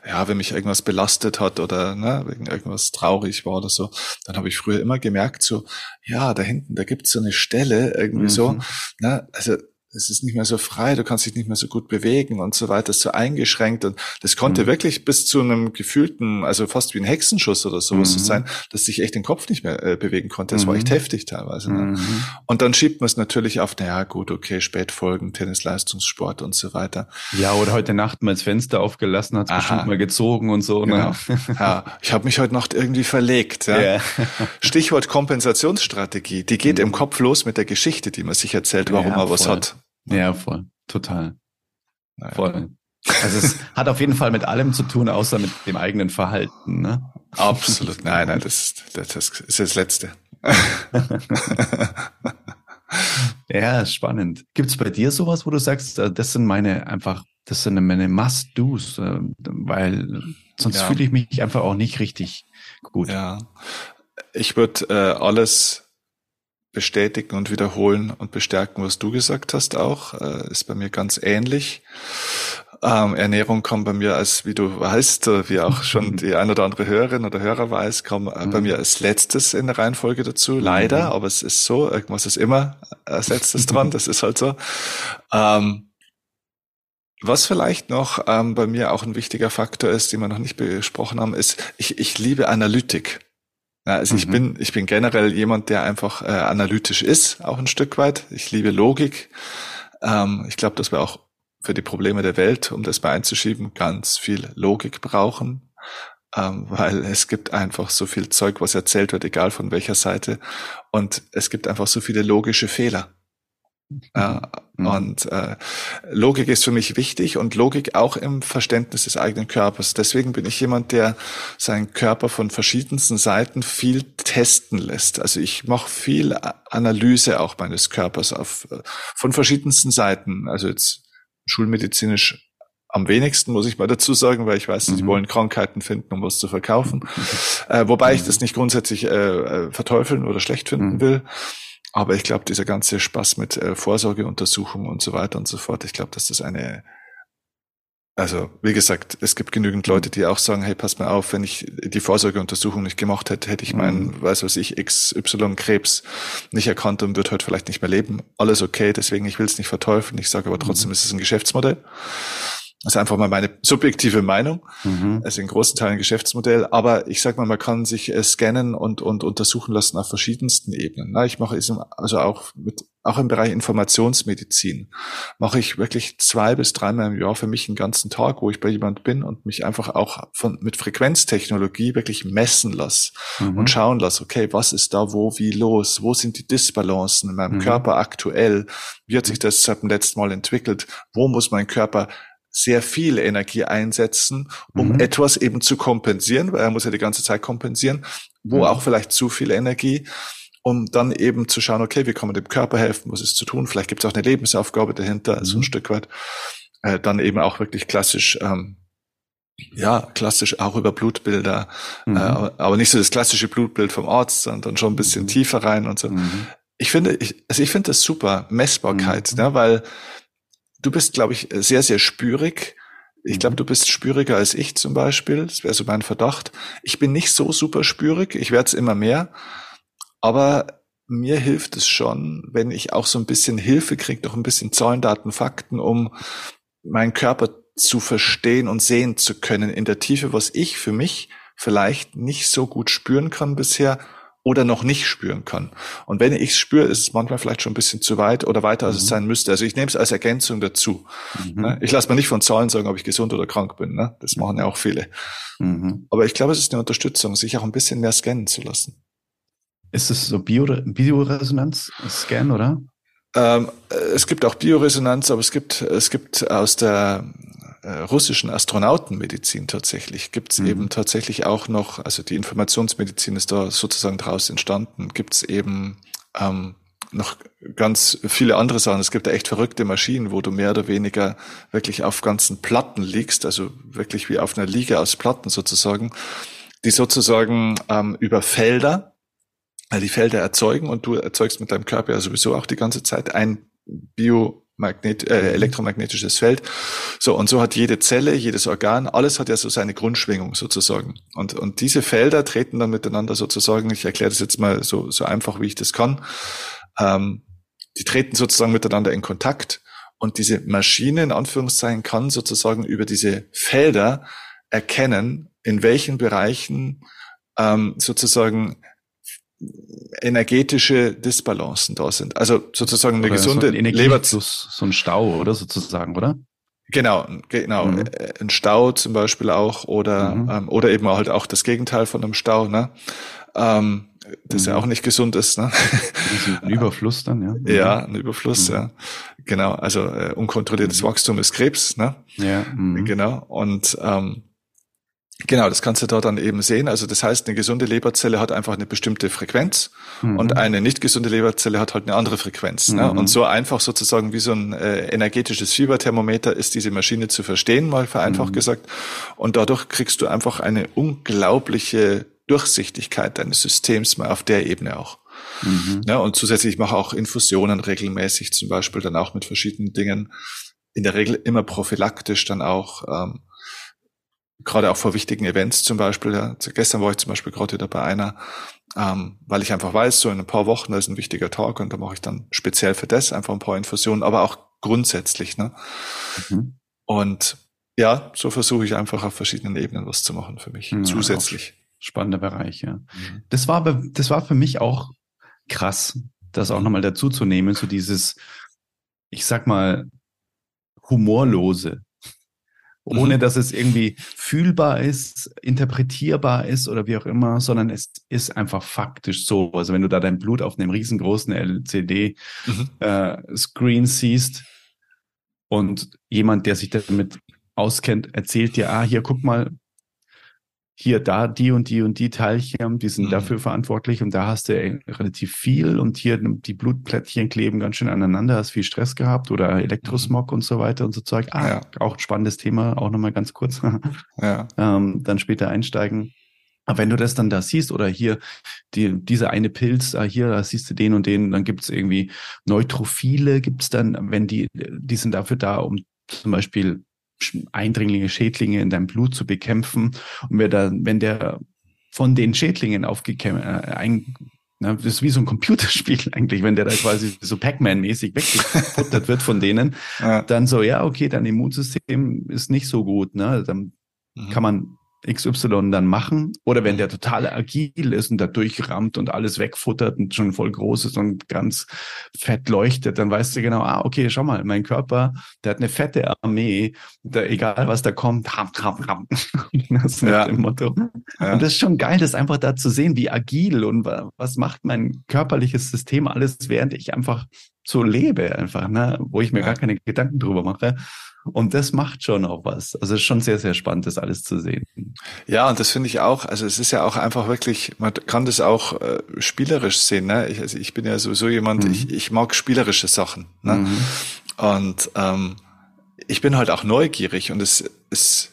Speaker 3: ja, wenn mich irgendwas belastet hat oder ne, wegen irgendwas traurig war oder so, dann habe ich früher immer gemerkt, so, ja, da hinten, da gibt's so eine Stelle irgendwie mhm. so, ne, also es ist nicht mehr so frei, du kannst dich nicht mehr so gut bewegen und so weiter, ist so eingeschränkt und das konnte mhm. wirklich bis zu einem gefühlten, also fast wie ein Hexenschuss oder sowas mhm. sein, dass ich echt den Kopf nicht mehr äh, bewegen konnte. Das mhm. war echt mhm. heftig teilweise. Ne? Mhm. Und dann schiebt man es natürlich auf, naja gut, okay, Spätfolgen, Tennisleistungssport und so weiter.
Speaker 1: Ja, oder heute Nacht mal das Fenster aufgelassen, hat es bestimmt mal gezogen und so.
Speaker 3: Ne? Genau. *laughs* ja, ich habe mich heute Nacht irgendwie verlegt. Ja? Yeah. Stichwort Kompensationsstrategie, die geht im mhm. Kopf los mit der Geschichte, die man sich erzählt, warum ja, man was hat.
Speaker 1: Ja, voll. Total. Naja. Voll. Also es hat auf jeden Fall mit allem zu tun, außer mit dem eigenen Verhalten. Ne?
Speaker 3: Absolut. Nein, nein, das, das, das ist das Letzte. *laughs*
Speaker 1: ja, spannend. Gibt es bei dir sowas, wo du sagst, äh, das sind meine einfach, das sind meine Must-Dos, äh, weil sonst ja. fühle ich mich einfach auch nicht richtig gut.
Speaker 3: Ja, ich würde äh, alles bestätigen und wiederholen und bestärken, was du gesagt hast auch. Äh, ist bei mir ganz ähnlich. Ähm, Ernährung kommt bei mir als, wie du weißt, äh, wie auch schon *laughs* die ein oder andere Hörerin oder Hörer weiß, kommt äh, bei mhm. mir als letztes in der Reihenfolge dazu. Leider, mhm. aber es ist so, irgendwas ist immer als letztes *laughs* dran, das ist halt so. Ähm, was vielleicht noch ähm, bei mir auch ein wichtiger Faktor ist, den wir noch nicht besprochen haben, ist, ich, ich liebe Analytik. Ja, also mhm. ich bin, ich bin generell jemand, der einfach äh, analytisch ist, auch ein Stück weit. Ich liebe Logik. Ähm, ich glaube, dass wir auch für die Probleme der Welt, um das mal einzuschieben, ganz viel Logik brauchen, ähm, weil es gibt einfach so viel Zeug, was erzählt wird, egal von welcher Seite. Und es gibt einfach so viele logische Fehler. Ja, mhm. Und äh, Logik ist für mich wichtig und Logik auch im Verständnis des eigenen Körpers. Deswegen bin ich jemand, der seinen Körper von verschiedensten Seiten viel testen lässt. Also ich mache viel Analyse auch meines Körpers auf von verschiedensten Seiten. Also jetzt schulmedizinisch am wenigsten, muss ich mal dazu sagen, weil ich weiß, mhm. sie wollen Krankheiten finden, um was zu verkaufen. Äh, wobei ich mhm. das nicht grundsätzlich äh, äh verteufeln oder schlecht finden mhm. will. Aber ich glaube, dieser ganze Spaß mit äh, Vorsorgeuntersuchungen und so weiter und so fort, ich glaube, dass das eine also, wie gesagt, es gibt genügend Leute, die auch sagen, hey, pass mal auf, wenn ich die Vorsorgeuntersuchung nicht gemacht hätte, hätte ich meinen, mhm. weiß was ich, XY-Krebs nicht erkannt und würde heute vielleicht nicht mehr leben. Alles okay, deswegen, ich will es nicht verteufeln. Ich sage aber trotzdem, mhm. es ist ein Geschäftsmodell. Das ist einfach mal meine subjektive Meinung. Mhm. Also in großen Teilen ein Geschäftsmodell. Aber ich sag mal, man kann sich äh, scannen und, und untersuchen lassen auf verschiedensten Ebenen. Na, ich mache es also auch mit, auch im Bereich Informationsmedizin mache ich wirklich zwei bis dreimal im Jahr für mich einen ganzen Tag, wo ich bei jemand bin und mich einfach auch von, mit Frequenztechnologie wirklich messen lasse mhm. und schauen lasse, okay, was ist da wo, wie los? Wo sind die Disbalancen in meinem mhm. Körper aktuell? Wie hat sich das seit dem letzten Mal entwickelt? Wo muss mein Körper sehr viel Energie einsetzen, um mhm. etwas eben zu kompensieren, weil er muss ja die ganze Zeit kompensieren, wo mhm. auch vielleicht zu viel Energie, um dann eben zu schauen, okay, wie kann man dem Körper helfen, was ist zu tun, vielleicht gibt es auch eine Lebensaufgabe dahinter, mhm. so ein Stück weit. Äh, dann eben auch wirklich klassisch, ähm, ja, klassisch auch über Blutbilder, mhm. äh, aber nicht so das klassische Blutbild vom Arzt, sondern schon ein bisschen mhm. tiefer rein und so. Mhm. Ich finde, ich, also ich finde das super, Messbarkeit, mhm. ne, weil Du bist, glaube ich, sehr, sehr spürig. Ich glaube, mhm. du bist spüriger als ich zum Beispiel. Das wäre so mein Verdacht. Ich bin nicht so super spürig. Ich werde es immer mehr. Aber mir hilft es schon, wenn ich auch so ein bisschen Hilfe kriege, noch ein bisschen Zahlen, Daten, Fakten, um meinen Körper zu verstehen und sehen zu können in der Tiefe, was ich für mich vielleicht nicht so gut spüren kann bisher oder noch nicht spüren kann. Und wenn ich es spüre, ist es manchmal vielleicht schon ein bisschen zu weit oder weiter, als mhm. es sein müsste. Also ich nehme es als Ergänzung dazu. Mhm. Ne? Ich lasse mir nicht von Zahlen sagen, ob ich gesund oder krank bin. Ne? Das machen ja auch viele. Mhm. Aber ich glaube, es ist eine Unterstützung, sich auch ein bisschen mehr scannen zu lassen.
Speaker 1: Ist es so Bioresonanz-Scan, oder?
Speaker 3: Ähm, es gibt auch Bioresonanz, aber es gibt, es gibt aus der äh, russischen Astronautenmedizin tatsächlich gibt es mhm. eben tatsächlich auch noch, also die Informationsmedizin ist da sozusagen daraus entstanden, gibt es eben ähm, noch ganz viele andere Sachen. Es gibt da echt verrückte Maschinen, wo du mehr oder weniger wirklich auf ganzen Platten liegst, also wirklich wie auf einer Liege aus Platten sozusagen, die sozusagen ähm, über Felder, äh, die Felder erzeugen und du erzeugst mit deinem Körper ja sowieso auch die ganze Zeit ein Bio Magnet, äh, elektromagnetisches Feld. So, und so hat jede Zelle, jedes Organ, alles hat ja so seine Grundschwingung sozusagen. Und, und diese Felder treten dann miteinander sozusagen, ich erkläre das jetzt mal so, so einfach, wie ich das kann, ähm, die treten sozusagen miteinander in Kontakt. Und diese Maschine, in Anführungszeichen, kann sozusagen über diese Felder erkennen, in welchen Bereichen ähm, sozusagen energetische Disbalancen da sind. Also sozusagen eine oder gesunde
Speaker 1: so ein Leber. So ein Stau, oder sozusagen, oder?
Speaker 3: Genau, genau. Mhm. Äh, ein Stau zum Beispiel auch oder mhm. ähm, oder eben halt auch das Gegenteil von einem Stau, ne? Ähm, das mhm. ja auch nicht gesund ist, ne?
Speaker 1: Ein Überfluss dann, ja.
Speaker 3: Ja, ein Überfluss, mhm. ja. Genau. Also äh, unkontrolliertes mhm. Wachstum ist Krebs, ne?
Speaker 1: Ja. Mhm.
Speaker 3: Genau. Und ähm, Genau, das kannst du da dann eben sehen. Also das heißt, eine gesunde Leberzelle hat einfach eine bestimmte Frequenz mhm. und eine nicht gesunde Leberzelle hat halt eine andere Frequenz. Ne? Mhm. Und so einfach sozusagen wie so ein äh, energetisches Fieberthermometer ist diese Maschine zu verstehen, mal vereinfacht mhm. gesagt. Und dadurch kriegst du einfach eine unglaubliche Durchsichtigkeit deines Systems mal auf der Ebene auch. Mhm. Ja, und zusätzlich mache auch Infusionen regelmäßig, zum Beispiel dann auch mit verschiedenen Dingen. In der Regel immer prophylaktisch dann auch. Ähm, gerade auch vor wichtigen Events zum Beispiel. Ja, gestern war ich zum Beispiel gerade wieder bei einer, ähm, weil ich einfach weiß, so in ein paar Wochen, ist ein wichtiger Tag und da mache ich dann speziell für das einfach ein paar Infusionen, aber auch grundsätzlich. Ne? Mhm. Und ja, so versuche ich einfach auf verschiedenen Ebenen was zu machen für mich, ja, zusätzlich.
Speaker 1: Spannender Bereich, ja. Mhm. Das war, das war für mich auch krass, das auch nochmal dazu zu nehmen, so dieses, ich sag mal, humorlose, ohne mhm. dass es irgendwie fühlbar ist, interpretierbar ist oder wie auch immer, sondern es ist einfach faktisch so. Also wenn du da dein Blut auf einem riesengroßen LCD-Screen mhm. äh, siehst und jemand, der sich damit auskennt, erzählt dir, ah, hier guck mal, hier, da, die und die und die Teilchen, die sind mhm. dafür verantwortlich und da hast du relativ viel und hier die Blutplättchen kleben ganz schön aneinander, hast viel Stress gehabt oder Elektrosmog mhm. und so weiter und so Zeug. Ah, ja. auch ein spannendes Thema, auch nochmal ganz kurz. *laughs* ja. ähm, dann später einsteigen. Aber wenn du das dann da siehst oder hier die, dieser eine Pilz, ah, hier, da siehst du den und den, dann gibt's irgendwie Neutrophile, gibt's dann, wenn die, die sind dafür da, um zum Beispiel Eindringlinge, Schädlinge in deinem Blut zu bekämpfen. Und wenn, da, wenn der von den Schädlingen aufgekämpft, äh, ein, na, das ist wie so ein Computerspiel *laughs* eigentlich, wenn der da quasi so Pac-Man-mäßig weggefuttert wird von denen, ja. dann so, ja, okay, dein Immunsystem ist nicht so gut, ne? Dann mhm. kann man XY dann machen. Oder wenn der total agil ist und da durchrammt und alles wegfuttert und schon voll groß ist und ganz fett leuchtet, dann weißt du genau, ah, okay, schau mal, mein Körper, der hat eine fette Armee, da, egal was da kommt, ham, ham, ham. *laughs* das ist ja. dem Motto. Ja. Und das ist schon geil, das einfach da zu sehen, wie agil und was macht mein körperliches System alles, während ich einfach so lebe, einfach, ne, wo ich mir ja. gar keine Gedanken drüber mache. Und das macht schon auch was. Also es ist schon sehr, sehr spannend, das alles zu sehen.
Speaker 3: Ja, und das finde ich auch. Also es ist ja auch einfach wirklich, man kann das auch äh, spielerisch sehen. Ne? Ich, also ich bin ja sowieso jemand, mhm. ich, ich mag spielerische Sachen. Ne? Mhm. Und ähm, ich bin halt auch neugierig und es, es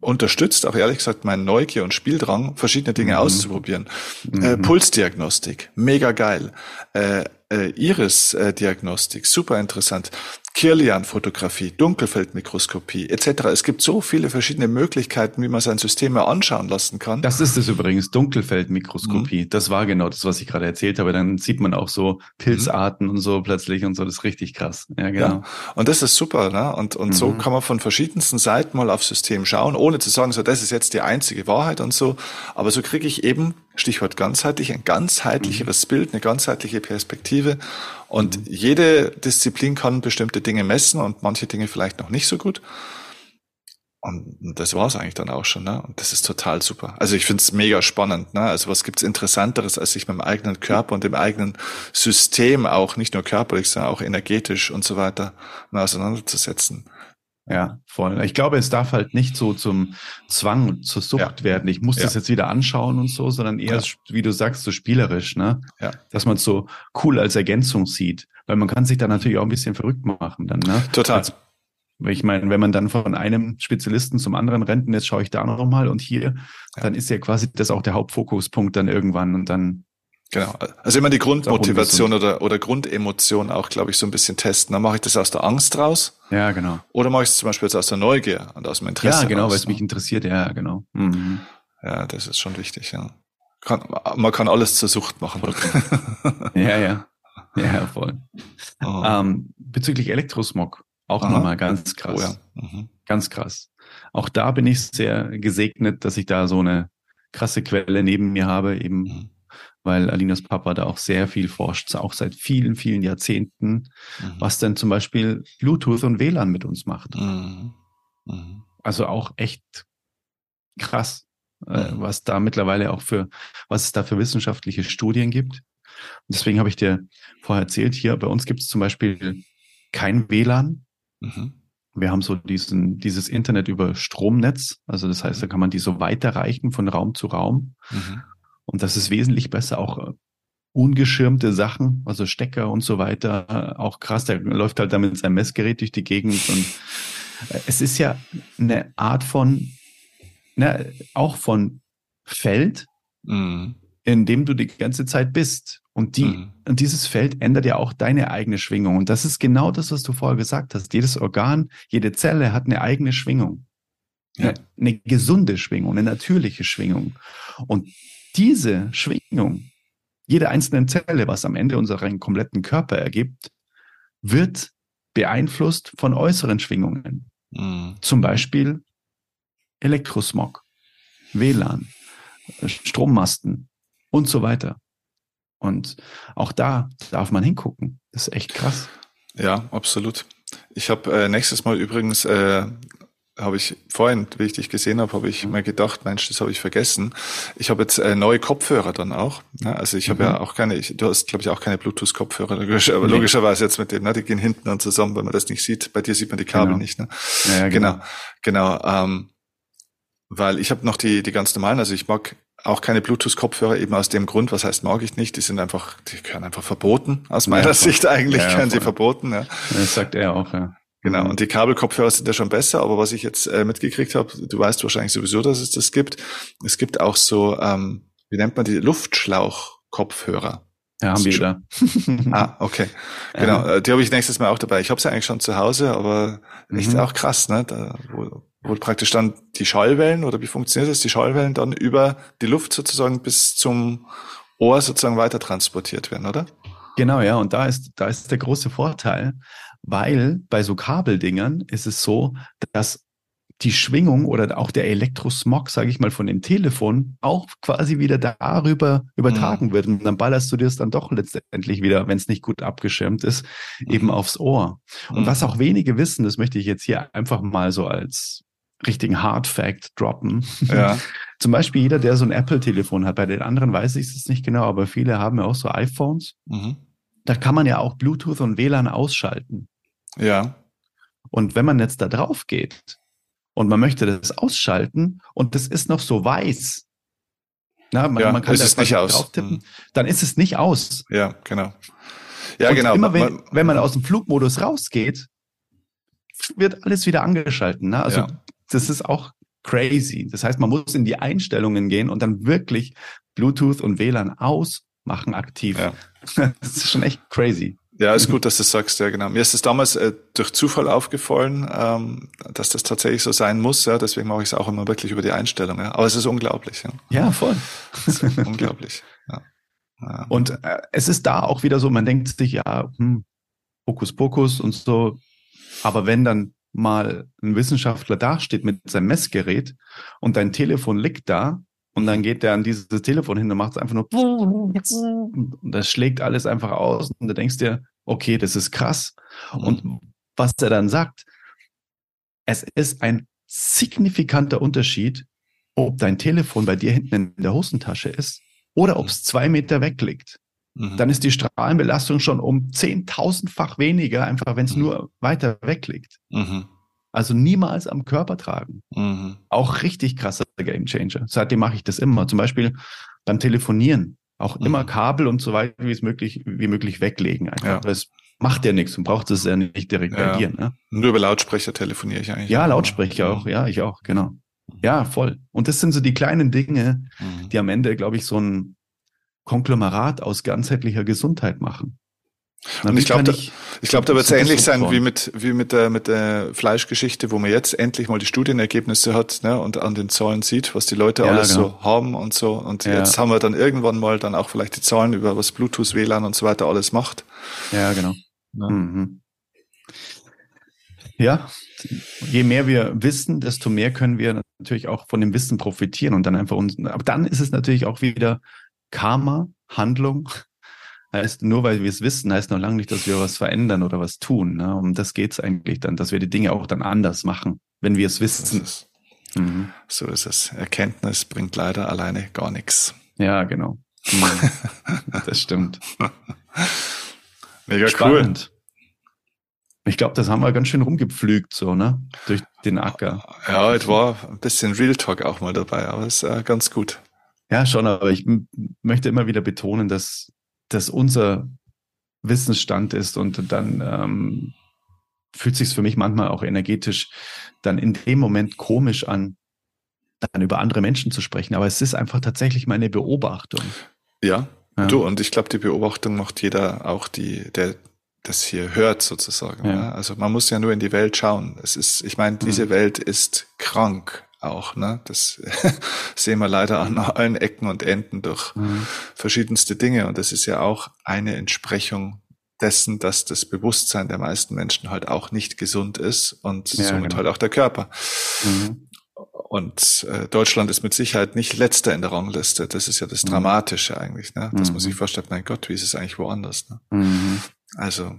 Speaker 3: unterstützt auch ehrlich gesagt meinen Neugier und Spieldrang, verschiedene Dinge mhm. auszuprobieren. Äh, mhm. Äh, Pulsdiagnostik, mega geil. Äh, äh, Iris-Diagnostik, super interessant. Kirlian-Fotografie, Dunkelfeldmikroskopie etc. Es gibt so viele verschiedene Möglichkeiten, wie man sein System mal anschauen lassen kann.
Speaker 1: Das ist es übrigens, Dunkelfeldmikroskopie. Mhm. Das war genau das, was ich gerade erzählt habe. Dann sieht man auch so Pilzarten mhm. und so plötzlich und so. Das ist richtig krass. Ja, genau. Ja.
Speaker 3: Und das ist super. Ne? Und, und mhm. so kann man von verschiedensten Seiten mal aufs System schauen, ohne zu sagen, so das ist jetzt die einzige Wahrheit und so. Aber so kriege ich eben, Stichwort ganzheitlich, ein ganzheitlicheres mhm. Bild, eine ganzheitliche Perspektive und mhm. jede Disziplin kann bestimmte Dinge messen und manche Dinge vielleicht noch nicht so gut. Und das war's eigentlich dann auch schon, ne? Und das ist total super. Also ich find's mega spannend, ne? Also was gibt's Interessanteres, als sich mit dem eigenen Körper und dem eigenen System auch, nicht nur körperlich, sondern auch energetisch und so weiter auseinanderzusetzen.
Speaker 1: Ja, voll. Ich glaube, es darf halt nicht so zum Zwang, zur Sucht ja. werden. Ich muss ja. das jetzt wieder anschauen und so, sondern eher, ja. wie du sagst, so spielerisch, ne? Ja. Dass man es so cool als Ergänzung sieht. Weil man kann sich da natürlich auch ein bisschen verrückt machen dann, ne?
Speaker 3: Total. Als,
Speaker 1: ich meine, wenn man dann von einem Spezialisten zum anderen rennt, und jetzt schaue ich da noch mal und hier, dann ist ja quasi das auch der Hauptfokuspunkt dann irgendwann und dann
Speaker 3: Genau. Also immer die Grundmotivation oder, oder Grundemotion auch, glaube ich, so ein bisschen testen. Dann mache ich das aus der Angst raus.
Speaker 1: Ja, genau.
Speaker 3: Oder mache ich es zum Beispiel jetzt aus der Neugier und aus dem Interesse.
Speaker 1: Ja, genau, weil es mich interessiert. Ja, genau. Mhm.
Speaker 3: Ja, das ist schon wichtig, ja. Kann, man kann alles zur Sucht machen.
Speaker 1: ja, ja. Ja, voll. Oh. Ähm, bezüglich Elektrosmog, auch nochmal ganz krass. Oh, ja. mhm. Ganz krass. Auch da bin ich sehr gesegnet, dass ich da so eine krasse Quelle neben mir habe, eben mhm weil Alinas Papa da auch sehr viel forscht, auch seit vielen, vielen Jahrzehnten, mhm. was denn zum Beispiel Bluetooth und WLAN mit uns macht. Mhm. Mhm. Also auch echt krass, äh, mhm. was da mittlerweile auch für, was es da für wissenschaftliche Studien gibt. Und deswegen habe ich dir vorher erzählt, hier bei uns gibt es zum Beispiel kein WLAN. Mhm. Wir haben so diesen, dieses Internet über Stromnetz. Also das heißt, da kann man die so weiterreichen von Raum zu Raum. Und das ist wesentlich besser, auch äh, ungeschirmte Sachen, also Stecker und so weiter, auch krass, der läuft halt da mit seinem Messgerät durch die Gegend und äh, es ist ja eine Art von, ne, auch von Feld, mhm. in dem du die ganze Zeit bist. Und, die, mhm. und dieses Feld ändert ja auch deine eigene Schwingung. Und das ist genau das, was du vorher gesagt hast. Jedes Organ, jede Zelle hat eine eigene Schwingung. Ja. Eine, eine gesunde Schwingung, eine natürliche Schwingung. Und diese Schwingung, jede einzelne Zelle, was am Ende unseren kompletten Körper ergibt, wird beeinflusst von äußeren Schwingungen. Mhm. Zum Beispiel Elektrosmog, WLAN, Strommasten und so weiter. Und auch da darf man hingucken. Das ist echt krass.
Speaker 3: Ja, absolut. Ich habe äh, nächstes Mal übrigens äh, habe ich vorhin, wie ich dich gesehen habe, habe ich mhm. mir gedacht, Mensch, das habe ich vergessen. Ich habe jetzt äh, neue Kopfhörer dann auch. Ne? Also ich habe mhm. ja auch keine, ich, du hast, glaube ich, auch keine Bluetooth-Kopfhörer, logisch, aber nee. logischerweise jetzt mit dem, ne? die gehen hinten dann zusammen, wenn man das nicht sieht. Bei dir sieht man die Kabel genau. nicht. Ne? Ja, ja, genau, genau. genau ähm, weil ich habe noch die, die ganz normalen, also ich mag auch keine Bluetooth-Kopfhörer, eben aus dem Grund, was heißt mag ich nicht, die sind einfach, die gehören einfach verboten, aus meiner ja, Sicht eigentlich ja, gehören sie verboten. Ja.
Speaker 1: Das sagt er auch, ja.
Speaker 3: Genau, mhm. und die Kabelkopfhörer sind ja schon besser, aber was ich jetzt äh, mitgekriegt habe, du weißt wahrscheinlich sowieso, dass es das gibt. Es gibt auch so, ähm, wie nennt man die, Luftschlauchkopfhörer.
Speaker 1: Ja, haben wir da. *laughs* *laughs*
Speaker 3: ah, okay. Genau, ja. die habe ich nächstes Mal auch dabei. Ich habe sie eigentlich schon zu Hause, aber echt mhm. auch krass, ne? Da, wo, wo praktisch dann die Schallwellen, oder wie funktioniert das, die Schallwellen dann über die Luft sozusagen bis zum Ohr sozusagen weiter transportiert werden, oder?
Speaker 1: Genau, ja. Und da ist, da ist der große Vorteil, weil bei so Kabeldingern ist es so, dass die Schwingung oder auch der Elektrosmog, sage ich mal, von dem Telefon auch quasi wieder darüber übertragen mhm. wird. Und dann ballerst du dir es dann doch letztendlich wieder, wenn es nicht gut abgeschirmt ist, mhm. eben aufs Ohr. Und mhm. was auch wenige wissen, das möchte ich jetzt hier einfach mal so als richtigen Hard Fact droppen. Ja. *laughs* Zum Beispiel jeder, der so ein Apple-Telefon hat. Bei den anderen weiß ich es nicht genau, aber viele haben ja auch so iPhones. Mhm. Da kann man ja auch Bluetooth und WLAN ausschalten.
Speaker 3: Ja.
Speaker 1: Und wenn man jetzt da drauf geht und man möchte das ausschalten und das ist noch so weiß, na, man, ja, man kann
Speaker 3: ist es nicht aus.
Speaker 1: drauftippen, mhm. dann ist es nicht aus.
Speaker 3: Ja, genau. Ja,
Speaker 1: und
Speaker 3: genau.
Speaker 1: Immer wenn, man, wenn man aus dem Flugmodus rausgeht, wird alles wieder angeschalten. Ne? Also ja. das ist auch crazy. Das heißt, man muss in die Einstellungen gehen und dann wirklich Bluetooth und WLAN ausmachen aktiv. Ja. *laughs* Das ist schon echt crazy.
Speaker 3: Ja, ist gut, dass du das sagst, ja genau. Mir ist es damals äh, durch Zufall aufgefallen, ähm, dass das tatsächlich so sein muss, ja, deswegen mache ich es auch immer wirklich über die Einstellung, ja. Aber es ist unglaublich, ja.
Speaker 1: Ja, voll.
Speaker 3: unglaublich, *laughs* ja.
Speaker 1: ja. Und äh, es ist da auch wieder so, man denkt sich, ja, hm, Hokus Pokus und so, aber wenn dann mal ein Wissenschaftler dasteht mit seinem Messgerät und dein Telefon liegt da und dann geht der an dieses Telefon hin und macht es einfach nur und das schlägt alles einfach aus und du denkst dir, okay, das ist krass. Und was er dann sagt, es ist ein signifikanter Unterschied, ob dein Telefon bei dir hinten in der Hosentasche ist oder ob es zwei Meter weg liegt. Mhm. Dann ist die Strahlenbelastung schon um zehntausendfach weniger, einfach wenn es mhm. nur weiter weg liegt. Mhm. Also niemals am Körper tragen. Mhm. Auch richtig krasser Gamechanger. Seitdem mache ich das immer. Zum Beispiel beim Telefonieren. Auch mhm. immer Kabel und so weiter wie es möglich, wie möglich weglegen. Einfach. Ja. Das macht ja nichts und braucht es ja nicht direkt ja. bei dir. Ne?
Speaker 3: Nur über Lautsprecher telefoniere ich eigentlich.
Speaker 1: Ja, Lautsprecher auch. Ja, ich auch, genau. Ja, voll. Und das sind so die kleinen Dinge, mhm. die am Ende, glaube ich, so ein Konglomerat aus ganzheitlicher Gesundheit machen.
Speaker 3: Und ich glaube, da, ich glaube, da wird es ähnlich sein wie mit wie mit der mit der Fleischgeschichte, wo man jetzt endlich mal die Studienergebnisse hat ne, und an den Zahlen sieht, was die Leute ja, alles genau. so haben und so. Und ja. jetzt haben wir dann irgendwann mal dann auch vielleicht die Zahlen über was Bluetooth, WLAN und so weiter alles macht.
Speaker 1: Ja, genau. Ja. Mhm. ja, je mehr wir wissen, desto mehr können wir natürlich auch von dem Wissen profitieren und dann einfach uns. Aber dann ist es natürlich auch wieder Karma, Handlung heißt, nur weil wir es wissen, heißt noch lange nicht, dass wir was verändern oder was tun. Ne? Um das geht es eigentlich dann, dass wir die Dinge auch dann anders machen, wenn wir es wissen.
Speaker 3: Es. Mhm. So ist es. Erkenntnis bringt leider alleine gar nichts.
Speaker 1: Ja, genau. Mhm. *laughs* das stimmt.
Speaker 3: Mega Spannend. cool.
Speaker 1: Ich glaube, das haben wir ganz schön rumgepflügt, so, ne? Durch den Acker.
Speaker 3: Ja, es war ein bisschen Real Talk auch mal dabei, aber es ist äh, ganz gut.
Speaker 1: Ja, schon, aber ich möchte immer wieder betonen, dass das unser Wissensstand ist und dann ähm, fühlt sich für mich manchmal auch energetisch dann in dem Moment komisch an, dann über andere Menschen zu sprechen. Aber es ist einfach tatsächlich meine Beobachtung.
Speaker 3: Ja, ja. du und ich glaube, die Beobachtung macht jeder auch die, der das hier hört sozusagen. Ja. Ne? Also man muss ja nur in die Welt schauen. Es ist, ich meine, diese mhm. Welt ist krank auch. Ne? Das *laughs* sehen wir leider an allen Ecken und Enden durch mhm. verschiedenste Dinge. Und das ist ja auch eine Entsprechung dessen, dass das Bewusstsein der meisten Menschen halt auch nicht gesund ist und ja, somit genau. halt auch der Körper. Mhm. Und äh, Deutschland ist mit Sicherheit nicht letzter in der Rangliste. Das ist ja das mhm. Dramatische eigentlich, ne? dass man sich mhm. vorstellt, mein Gott, wie ist es eigentlich woanders? Ne? Mhm. Also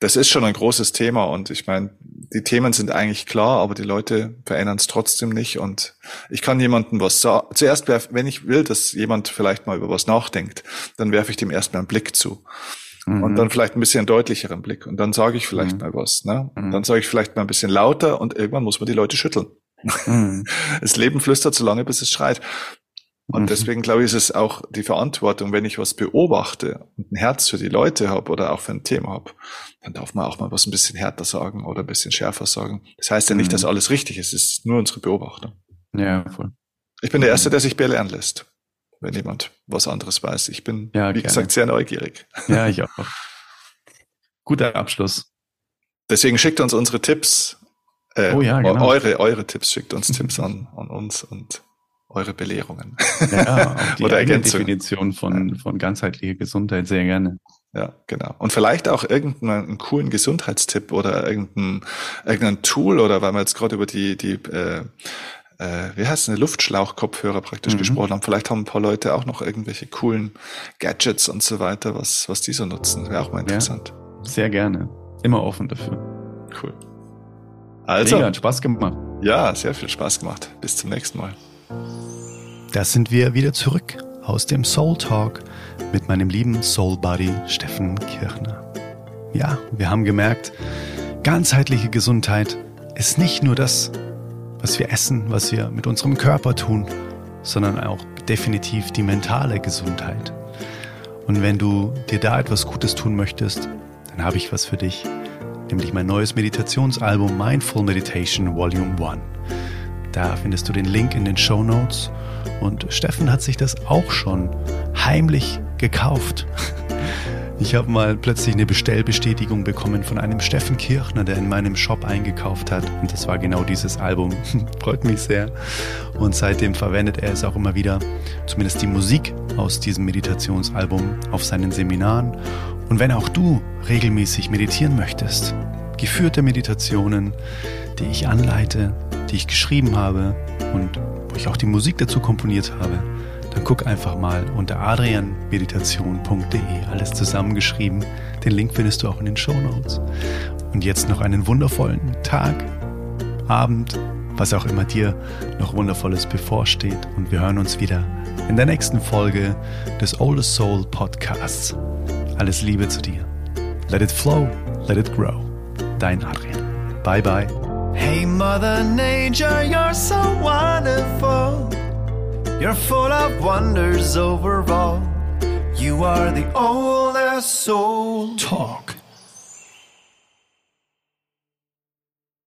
Speaker 3: das ist schon ein großes Thema und ich meine, die Themen sind eigentlich klar, aber die Leute verändern es trotzdem nicht und ich kann jemandem was sagen. Zuerst, werf, wenn ich will, dass jemand vielleicht mal über was nachdenkt, dann werfe ich dem erstmal einen Blick zu. Mhm. Und dann vielleicht ein bisschen deutlicheren Blick. Und dann sage ich vielleicht mhm. mal was. Ne? Mhm. Dann sage ich vielleicht mal ein bisschen lauter und irgendwann muss man die Leute schütteln. Mhm. *laughs* Das Leben flüstert so lange, bis es schreit. Und mhm. deswegen glaube ich, ist es auch die Verantwortung, wenn ich was beobachte und ein Herz für die Leute habe oder auch für ein Thema habe, dann darf man auch mal was ein bisschen härter sagen oder ein bisschen schärfer sagen. Das heißt ja nicht, mhm. dass alles richtig ist, es ist nur unsere Beobachtung.
Speaker 1: Ja, voll.
Speaker 3: Ich bin der Erste, der sich belehren lässt, wenn jemand was anderes weiß. Ich bin, ja, wie gerne. gesagt, sehr neugierig.
Speaker 1: Ja, ich auch. Guter Abschluss.
Speaker 3: Deswegen schickt uns unsere Tipps. Äh, oh ja, genau. Eure, eure Tipps schickt uns Tipps an, an uns und eure Belehrungen.
Speaker 1: Ja, auch die *laughs* Oder Definition von, von ganzheitlicher Gesundheit sehr gerne.
Speaker 3: Ja, genau. Und vielleicht auch irgendeinen coolen Gesundheitstipp oder irgendein, irgendein Tool oder weil wir jetzt gerade über die, die äh, äh, wie heißt es, eine Luftschlauchkopfhörer praktisch mhm. gesprochen haben. Vielleicht haben ein paar Leute auch noch irgendwelche coolen Gadgets und so weiter, was, was die so nutzen. Wäre auch mal interessant.
Speaker 1: Ja, sehr gerne. Immer offen dafür.
Speaker 3: Cool.
Speaker 1: Also. Mega, hat Spaß gemacht.
Speaker 3: Ja, sehr viel Spaß gemacht. Bis zum nächsten Mal.
Speaker 1: Da sind wir wieder zurück aus dem Soul Talk mit meinem lieben Soul Buddy Steffen Kirchner. Ja, wir haben gemerkt, ganzheitliche Gesundheit ist nicht nur das, was wir essen, was wir mit unserem Körper tun, sondern auch definitiv die mentale Gesundheit. Und wenn du dir da etwas Gutes tun möchtest, dann habe ich was für dich, nämlich mein neues Meditationsalbum Mindful Meditation Volume 1. Da findest du den Link in den Show Notes und Steffen hat sich das auch schon heimlich gekauft. Ich habe mal plötzlich eine Bestellbestätigung bekommen von einem Steffen Kirchner, der in meinem Shop eingekauft hat. Und das war genau dieses Album. *laughs* Freut mich sehr. Und seitdem verwendet er es auch immer wieder, zumindest die Musik aus diesem Meditationsalbum, auf seinen Seminaren. Und wenn auch du regelmäßig meditieren möchtest, geführte Meditationen, die ich anleite, die ich geschrieben habe und wo ich auch die Musik dazu komponiert habe, dann guck einfach mal unter adrianmeditation.de, alles zusammengeschrieben. Den Link findest du auch in den Show Notes. Und jetzt noch einen wundervollen Tag, Abend, was auch immer dir noch Wundervolles bevorsteht. Und wir hören uns wieder in der nächsten Folge des Oldest Soul Podcasts. Alles Liebe zu dir. Let it flow, let it grow. Dein Adrian. Bye bye.
Speaker 2: Hey Mother Nature, you're so wonderful. You're full of wonders overall. You are the oldest soul.
Speaker 1: Talk.